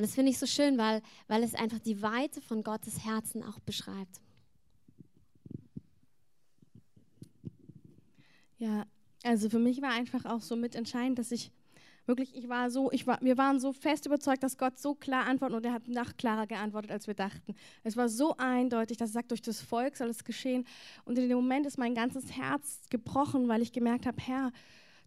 Und das finde ich so schön, weil, weil es einfach die Weite von Gottes Herzen auch beschreibt. Ja, also für mich war einfach auch so mitentscheidend, dass ich wirklich, ich war so, ich war, wir waren so fest überzeugt, dass Gott so klar antwortet und er hat noch klarer geantwortet, als wir dachten. Es war so eindeutig, dass er sagt, durch das Volk soll es geschehen. Und in dem Moment ist mein ganzes Herz gebrochen, weil ich gemerkt habe, Herr,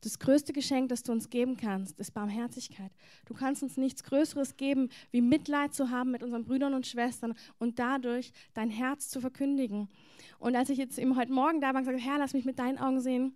das größte Geschenk, das du uns geben kannst, ist Barmherzigkeit. Du kannst uns nichts Größeres geben, wie Mitleid zu haben mit unseren Brüdern und Schwestern und dadurch dein Herz zu verkündigen. Und als ich jetzt eben heute Morgen da war und gesagt habe, Herr, lass mich mit deinen Augen sehen,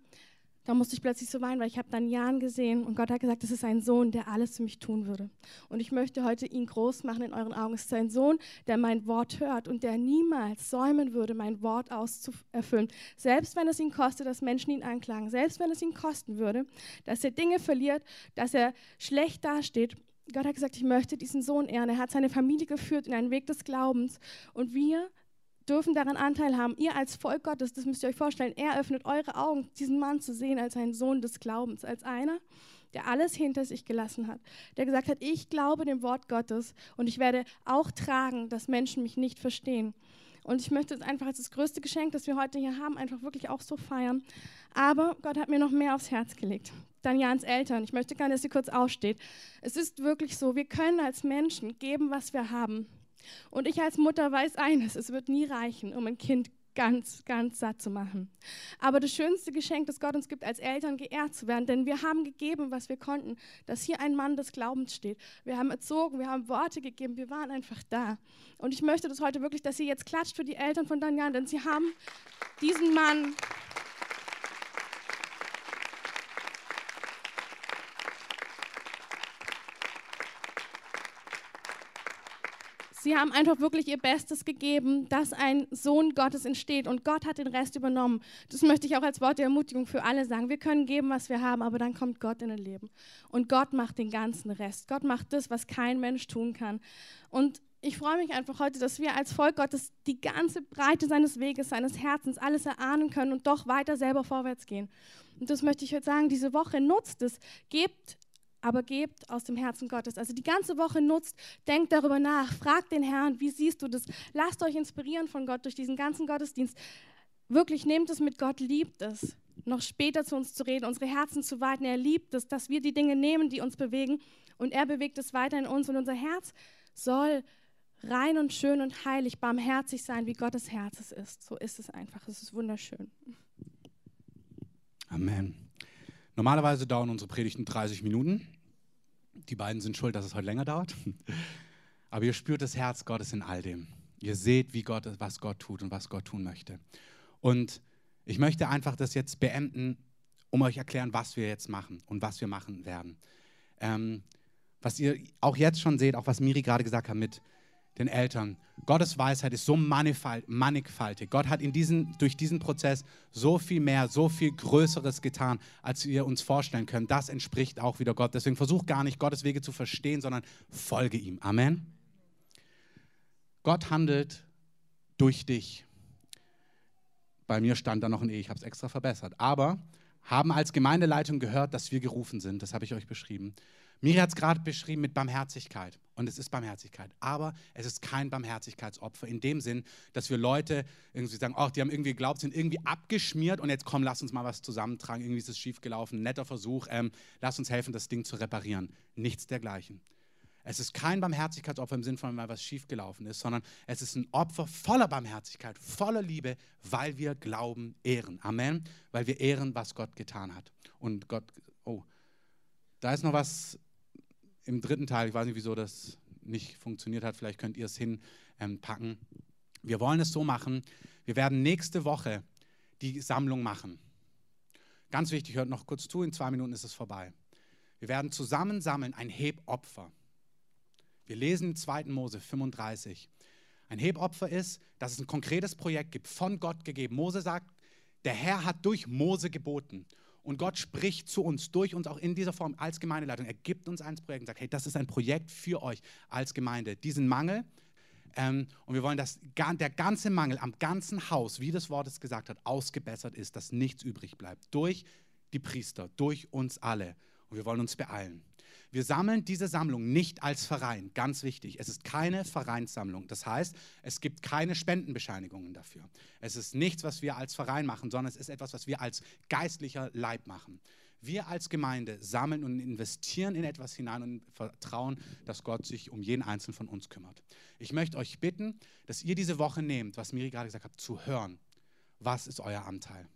da musste ich plötzlich so weinen, weil ich habe dann Jan gesehen und Gott hat gesagt, das ist ein Sohn, der alles für mich tun würde. Und ich möchte heute ihn groß machen in euren Augen. Es ist ein Sohn, der mein Wort hört und der niemals säumen würde, mein Wort auszuerfüllen. Selbst wenn es ihn kostet, dass Menschen ihn anklagen, selbst wenn es ihn kosten würde, dass er Dinge verliert, dass er schlecht dasteht. Gott hat gesagt, ich möchte diesen Sohn ehren. Er hat seine Familie geführt in einen Weg des Glaubens und wir dürfen daran Anteil haben. Ihr als Volk Gottes, das müsst ihr euch vorstellen, er öffnet eure Augen, diesen Mann zu sehen als einen Sohn des Glaubens, als einer, der alles hinter sich gelassen hat, der gesagt hat, ich glaube dem Wort Gottes und ich werde auch tragen, dass Menschen mich nicht verstehen. Und ich möchte es einfach als das größte Geschenk, das wir heute hier haben, einfach wirklich auch so feiern. Aber Gott hat mir noch mehr aufs Herz gelegt. Dann Eltern. Ich möchte gerne, dass sie kurz aufsteht. Es ist wirklich so, wir können als Menschen geben, was wir haben. Und ich als Mutter weiß eines, es wird nie reichen, um ein Kind ganz, ganz satt zu machen. Aber das schönste Geschenk, das Gott uns gibt, als Eltern geehrt zu werden, denn wir haben gegeben, was wir konnten, dass hier ein Mann des Glaubens steht. Wir haben erzogen, wir haben Worte gegeben, wir waren einfach da. Und ich möchte das heute wirklich, dass ihr jetzt klatscht für die Eltern von Daniel, denn sie haben diesen Mann Sie haben einfach wirklich ihr Bestes gegeben, dass ein Sohn Gottes entsteht und Gott hat den Rest übernommen. Das möchte ich auch als Wort der Ermutigung für alle sagen. Wir können geben, was wir haben, aber dann kommt Gott in ein Leben. Und Gott macht den ganzen Rest. Gott macht das, was kein Mensch tun kann. Und ich freue mich einfach heute, dass wir als Volk Gottes die ganze Breite seines Weges, seines Herzens, alles erahnen können und doch weiter selber vorwärts gehen. Und das möchte ich heute sagen, diese Woche nutzt es, gebt aber gebt aus dem Herzen Gottes. Also die ganze Woche nutzt, denkt darüber nach, fragt den Herrn, wie siehst du das? Lasst euch inspirieren von Gott durch diesen ganzen Gottesdienst. Wirklich nehmt es mit Gott, liebt es, noch später zu uns zu reden, unsere Herzen zu weiten. Er liebt es, dass wir die Dinge nehmen, die uns bewegen und er bewegt es weiter in uns und unser Herz soll rein und schön und heilig, barmherzig sein, wie Gottes Herz es ist. So ist es einfach. Es ist wunderschön. Amen. Normalerweise dauern unsere Predigten 30 Minuten. Die beiden sind schuld, dass es heute länger dauert. Aber ihr spürt das Herz Gottes in all dem. Ihr seht, wie Gott, was Gott tut und was Gott tun möchte. Und ich möchte einfach das jetzt beenden, um euch erklären, was wir jetzt machen und was wir machen werden. Ähm, was ihr auch jetzt schon seht, auch was Miri gerade gesagt hat mit den Eltern. Gottes Weisheit ist so mannigfaltig. Gott hat in diesen, durch diesen Prozess so viel mehr, so viel Größeres getan, als wir uns vorstellen können. Das entspricht auch wieder Gott. Deswegen versuch gar nicht, Gottes Wege zu verstehen, sondern folge ihm. Amen. Gott handelt durch dich. Bei mir stand da noch ein E, ich habe es extra verbessert. Aber haben als Gemeindeleitung gehört, dass wir gerufen sind. Das habe ich euch beschrieben. Miri hat es gerade beschrieben mit Barmherzigkeit. Und es ist Barmherzigkeit. Aber es ist kein Barmherzigkeitsopfer in dem Sinn, dass wir Leute irgendwie sagen, oh, die haben irgendwie geglaubt, sind irgendwie abgeschmiert und jetzt komm, lass uns mal was zusammentragen. Irgendwie ist es schiefgelaufen. Netter Versuch. Ähm, lass uns helfen, das Ding zu reparieren. Nichts dergleichen. Es ist kein Barmherzigkeitsopfer im Sinne von, weil was schiefgelaufen ist, sondern es ist ein Opfer voller Barmherzigkeit, voller Liebe, weil wir Glauben ehren. Amen. Weil wir ehren, was Gott getan hat. Und Gott, oh, da ist noch was im dritten Teil. Ich weiß nicht, wieso das nicht funktioniert hat. Vielleicht könnt ihr es hinpacken. Wir wollen es so machen. Wir werden nächste Woche die Sammlung machen. Ganz wichtig, hört noch kurz zu, in zwei Minuten ist es vorbei. Wir werden zusammen sammeln ein Hebopfer. Wir lesen 2. Mose 35. Ein Hebopfer ist, dass es ein konkretes Projekt gibt, von Gott gegeben. Mose sagt, der Herr hat durch Mose geboten. Und Gott spricht zu uns, durch uns auch in dieser Form als Gemeindeleitung. Er gibt uns ein Projekt und sagt, hey, das ist ein Projekt für euch als Gemeinde. Diesen Mangel, ähm, und wir wollen, dass der ganze Mangel am ganzen Haus, wie das Wort es gesagt hat, ausgebessert ist, dass nichts übrig bleibt. Durch die Priester, durch uns alle. Und wir wollen uns beeilen. Wir sammeln diese Sammlung nicht als Verein, ganz wichtig. Es ist keine Vereinssammlung. Das heißt, es gibt keine Spendenbescheinigungen dafür. Es ist nichts, was wir als Verein machen, sondern es ist etwas, was wir als geistlicher Leib machen. Wir als Gemeinde sammeln und investieren in etwas hinein und vertrauen, dass Gott sich um jeden Einzelnen von uns kümmert. Ich möchte euch bitten, dass ihr diese Woche nehmt, was Miri gerade gesagt hat, zu hören. Was ist euer Anteil?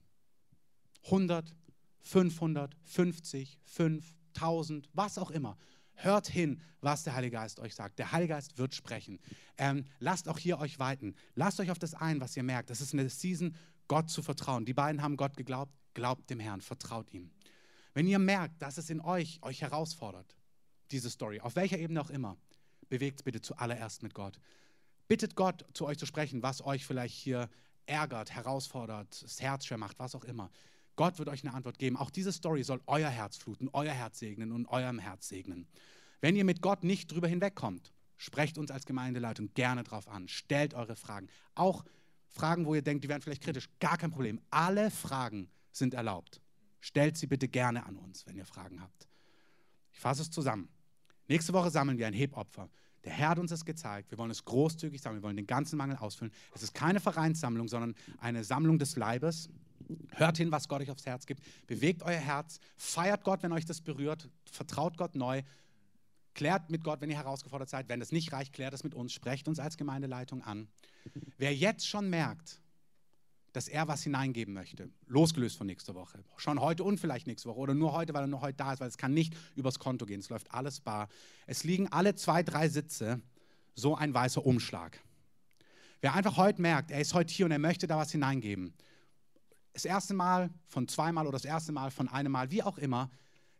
100, 500, 50, 5, 1000, was auch immer. Hört hin, was der Heilige Geist euch sagt. Der Heilige Geist wird sprechen. Ähm, lasst auch hier euch weiten. Lasst euch auf das ein, was ihr merkt. Das ist eine Season, Gott zu vertrauen. Die beiden haben Gott geglaubt. Glaubt dem Herrn, vertraut ihm. Wenn ihr merkt, dass es in euch euch herausfordert, diese Story, auf welcher Ebene auch immer, bewegt bitte zuallererst mit Gott. Bittet Gott, zu euch zu sprechen, was euch vielleicht hier ärgert, herausfordert, das Herz schwer macht, was auch immer. Gott wird euch eine Antwort geben. Auch diese Story soll euer Herz fluten, euer Herz segnen und eurem Herz segnen. Wenn ihr mit Gott nicht drüber hinwegkommt, sprecht uns als Gemeindeleitung gerne drauf an. Stellt eure Fragen. Auch Fragen, wo ihr denkt, die wären vielleicht kritisch. Gar kein Problem. Alle Fragen sind erlaubt. Stellt sie bitte gerne an uns, wenn ihr Fragen habt. Ich fasse es zusammen. Nächste Woche sammeln wir ein Hebopfer. Der Herr hat uns das gezeigt. Wir wollen es großzügig sammeln. Wir wollen den ganzen Mangel ausfüllen. Es ist keine Vereinssammlung, sondern eine Sammlung des Leibes. Hört hin, was Gott euch aufs Herz gibt. Bewegt euer Herz. Feiert Gott, wenn euch das berührt. Vertraut Gott neu. Klärt mit Gott, wenn ihr herausgefordert seid. Wenn das nicht reicht, klärt es mit uns. Sprecht uns als Gemeindeleitung an. Wer jetzt schon merkt, dass er was hineingeben möchte, losgelöst von nächster Woche, schon heute und vielleicht nächste Woche oder nur heute, weil er nur heute da ist, weil es kann nicht übers Konto gehen, es läuft alles bar. Es liegen alle zwei, drei Sitze so ein weißer Umschlag. Wer einfach heute merkt, er ist heute hier und er möchte da was hineingeben, das erste Mal, von zweimal oder das erste Mal, von einem Mal, wie auch immer,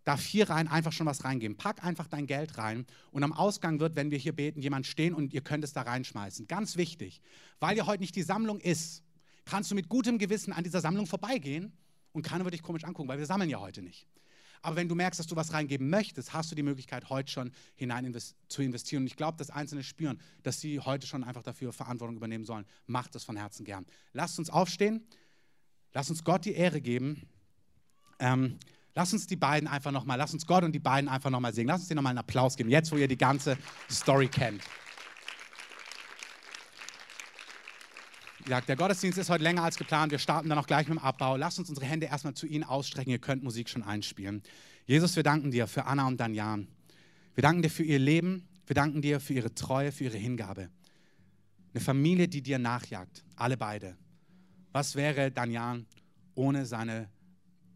darf hier rein einfach schon was reingeben. Pack einfach dein Geld rein und am Ausgang wird, wenn wir hier beten, jemand stehen und ihr könnt es da reinschmeißen. Ganz wichtig, weil ja heute nicht die Sammlung ist, kannst du mit gutem Gewissen an dieser Sammlung vorbeigehen und keiner wird dich komisch angucken, weil wir sammeln ja heute nicht. Aber wenn du merkst, dass du was reingeben möchtest, hast du die Möglichkeit, heute schon hinein zu investieren. Und ich glaube, dass Einzelne spüren, dass sie heute schon einfach dafür Verantwortung übernehmen sollen. Macht das von Herzen gern. Lasst uns aufstehen. Lass uns Gott die Ehre geben. Ähm, lass uns die beiden einfach nochmal, lass uns Gott und die beiden einfach nochmal singen. Lass uns denen nochmal einen Applaus geben, jetzt wo ihr die ganze Story kennt. Ja, der Gottesdienst ist heute länger als geplant. Wir starten dann auch gleich mit dem Abbau. Lasst uns unsere Hände erstmal zu Ihnen ausstrecken. Ihr könnt Musik schon einspielen. Jesus, wir danken dir für Anna und Danjan. Wir danken dir für ihr Leben. Wir danken dir für ihre Treue, für ihre Hingabe. Eine Familie, die dir nachjagt. Alle beide. Was wäre Danjan ohne seine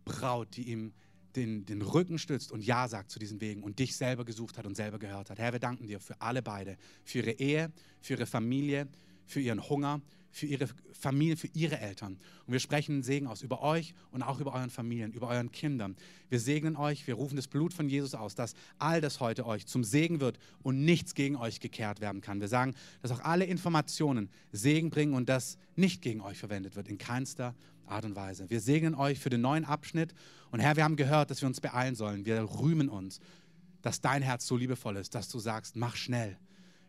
Braut, die ihm den, den Rücken stützt und Ja sagt zu diesen Wegen und dich selber gesucht hat und selber gehört hat? Herr, wir danken dir für alle beide, für ihre Ehe, für ihre Familie, für ihren Hunger, für ihre Familie, für ihre Eltern. Und wir sprechen Segen aus über euch und auch über euren Familien, über euren Kindern. Wir segnen euch, wir rufen das Blut von Jesus aus, dass all das heute euch zum Segen wird und nichts gegen euch gekehrt werden kann. Wir sagen, dass auch alle Informationen Segen bringen und das nicht gegen euch verwendet wird, in keinster Art und Weise. Wir segnen euch für den neuen Abschnitt. Und Herr, wir haben gehört, dass wir uns beeilen sollen. Wir rühmen uns, dass dein Herz so liebevoll ist, dass du sagst, mach schnell.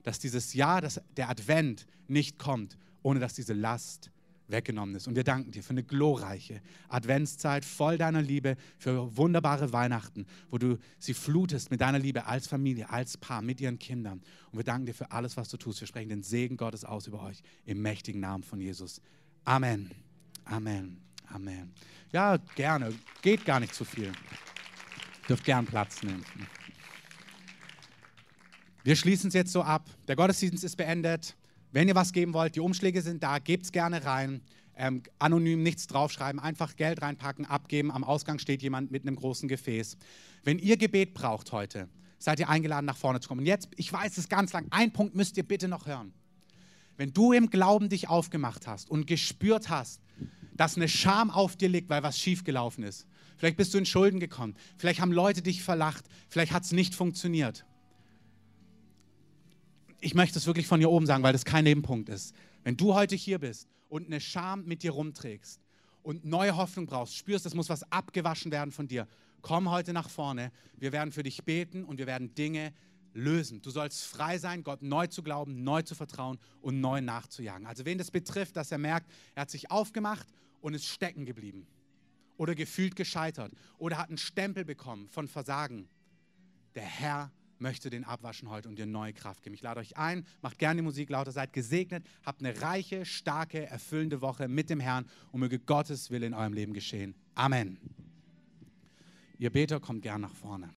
Dass dieses Jahr, dass der Advent nicht kommt, ohne dass diese Last weggenommen ist. Und wir danken dir für eine glorreiche Adventszeit voll deiner Liebe, für wunderbare Weihnachten, wo du sie flutest mit deiner Liebe als Familie, als Paar, mit ihren Kindern. Und wir danken dir für alles, was du tust. Wir sprechen den Segen Gottes aus über euch im mächtigen Namen von Jesus. Amen. Amen. Amen. Ja, gerne. Geht gar nicht zu viel. Dürft gern Platz nehmen. Wir schließen es jetzt so ab. Der Gottesdienst ist beendet. Wenn ihr was geben wollt, die Umschläge sind da, gebt es gerne rein. Ähm, anonym nichts draufschreiben, einfach Geld reinpacken, abgeben. Am Ausgang steht jemand mit einem großen Gefäß. Wenn ihr Gebet braucht heute, seid ihr eingeladen, nach vorne zu kommen. Und jetzt, ich weiß es ganz lang, ein Punkt müsst ihr bitte noch hören. Wenn du im Glauben dich aufgemacht hast und gespürt hast, dass eine Scham auf dir liegt, weil was schiefgelaufen ist. Vielleicht bist du in Schulden gekommen. Vielleicht haben Leute dich verlacht. Vielleicht hat es nicht funktioniert. Ich möchte es wirklich von hier oben sagen, weil das kein Nebenpunkt ist. Wenn du heute hier bist und eine Scham mit dir rumträgst und neue Hoffnung brauchst, spürst, es muss was abgewaschen werden von dir, komm heute nach vorne. Wir werden für dich beten und wir werden Dinge lösen. Du sollst frei sein, Gott neu zu glauben, neu zu vertrauen und neu nachzujagen. Also wen das betrifft, dass er merkt, er hat sich aufgemacht und ist stecken geblieben oder gefühlt gescheitert oder hat einen Stempel bekommen von Versagen. Der Herr möchte den abwaschen heute und dir neue Kraft geben. Ich lade euch ein, macht gerne die Musik lauter, seid gesegnet, habt eine reiche, starke, erfüllende Woche mit dem Herrn und möge Gottes Wille in eurem Leben geschehen. Amen. Ihr Beter kommt gern nach vorne.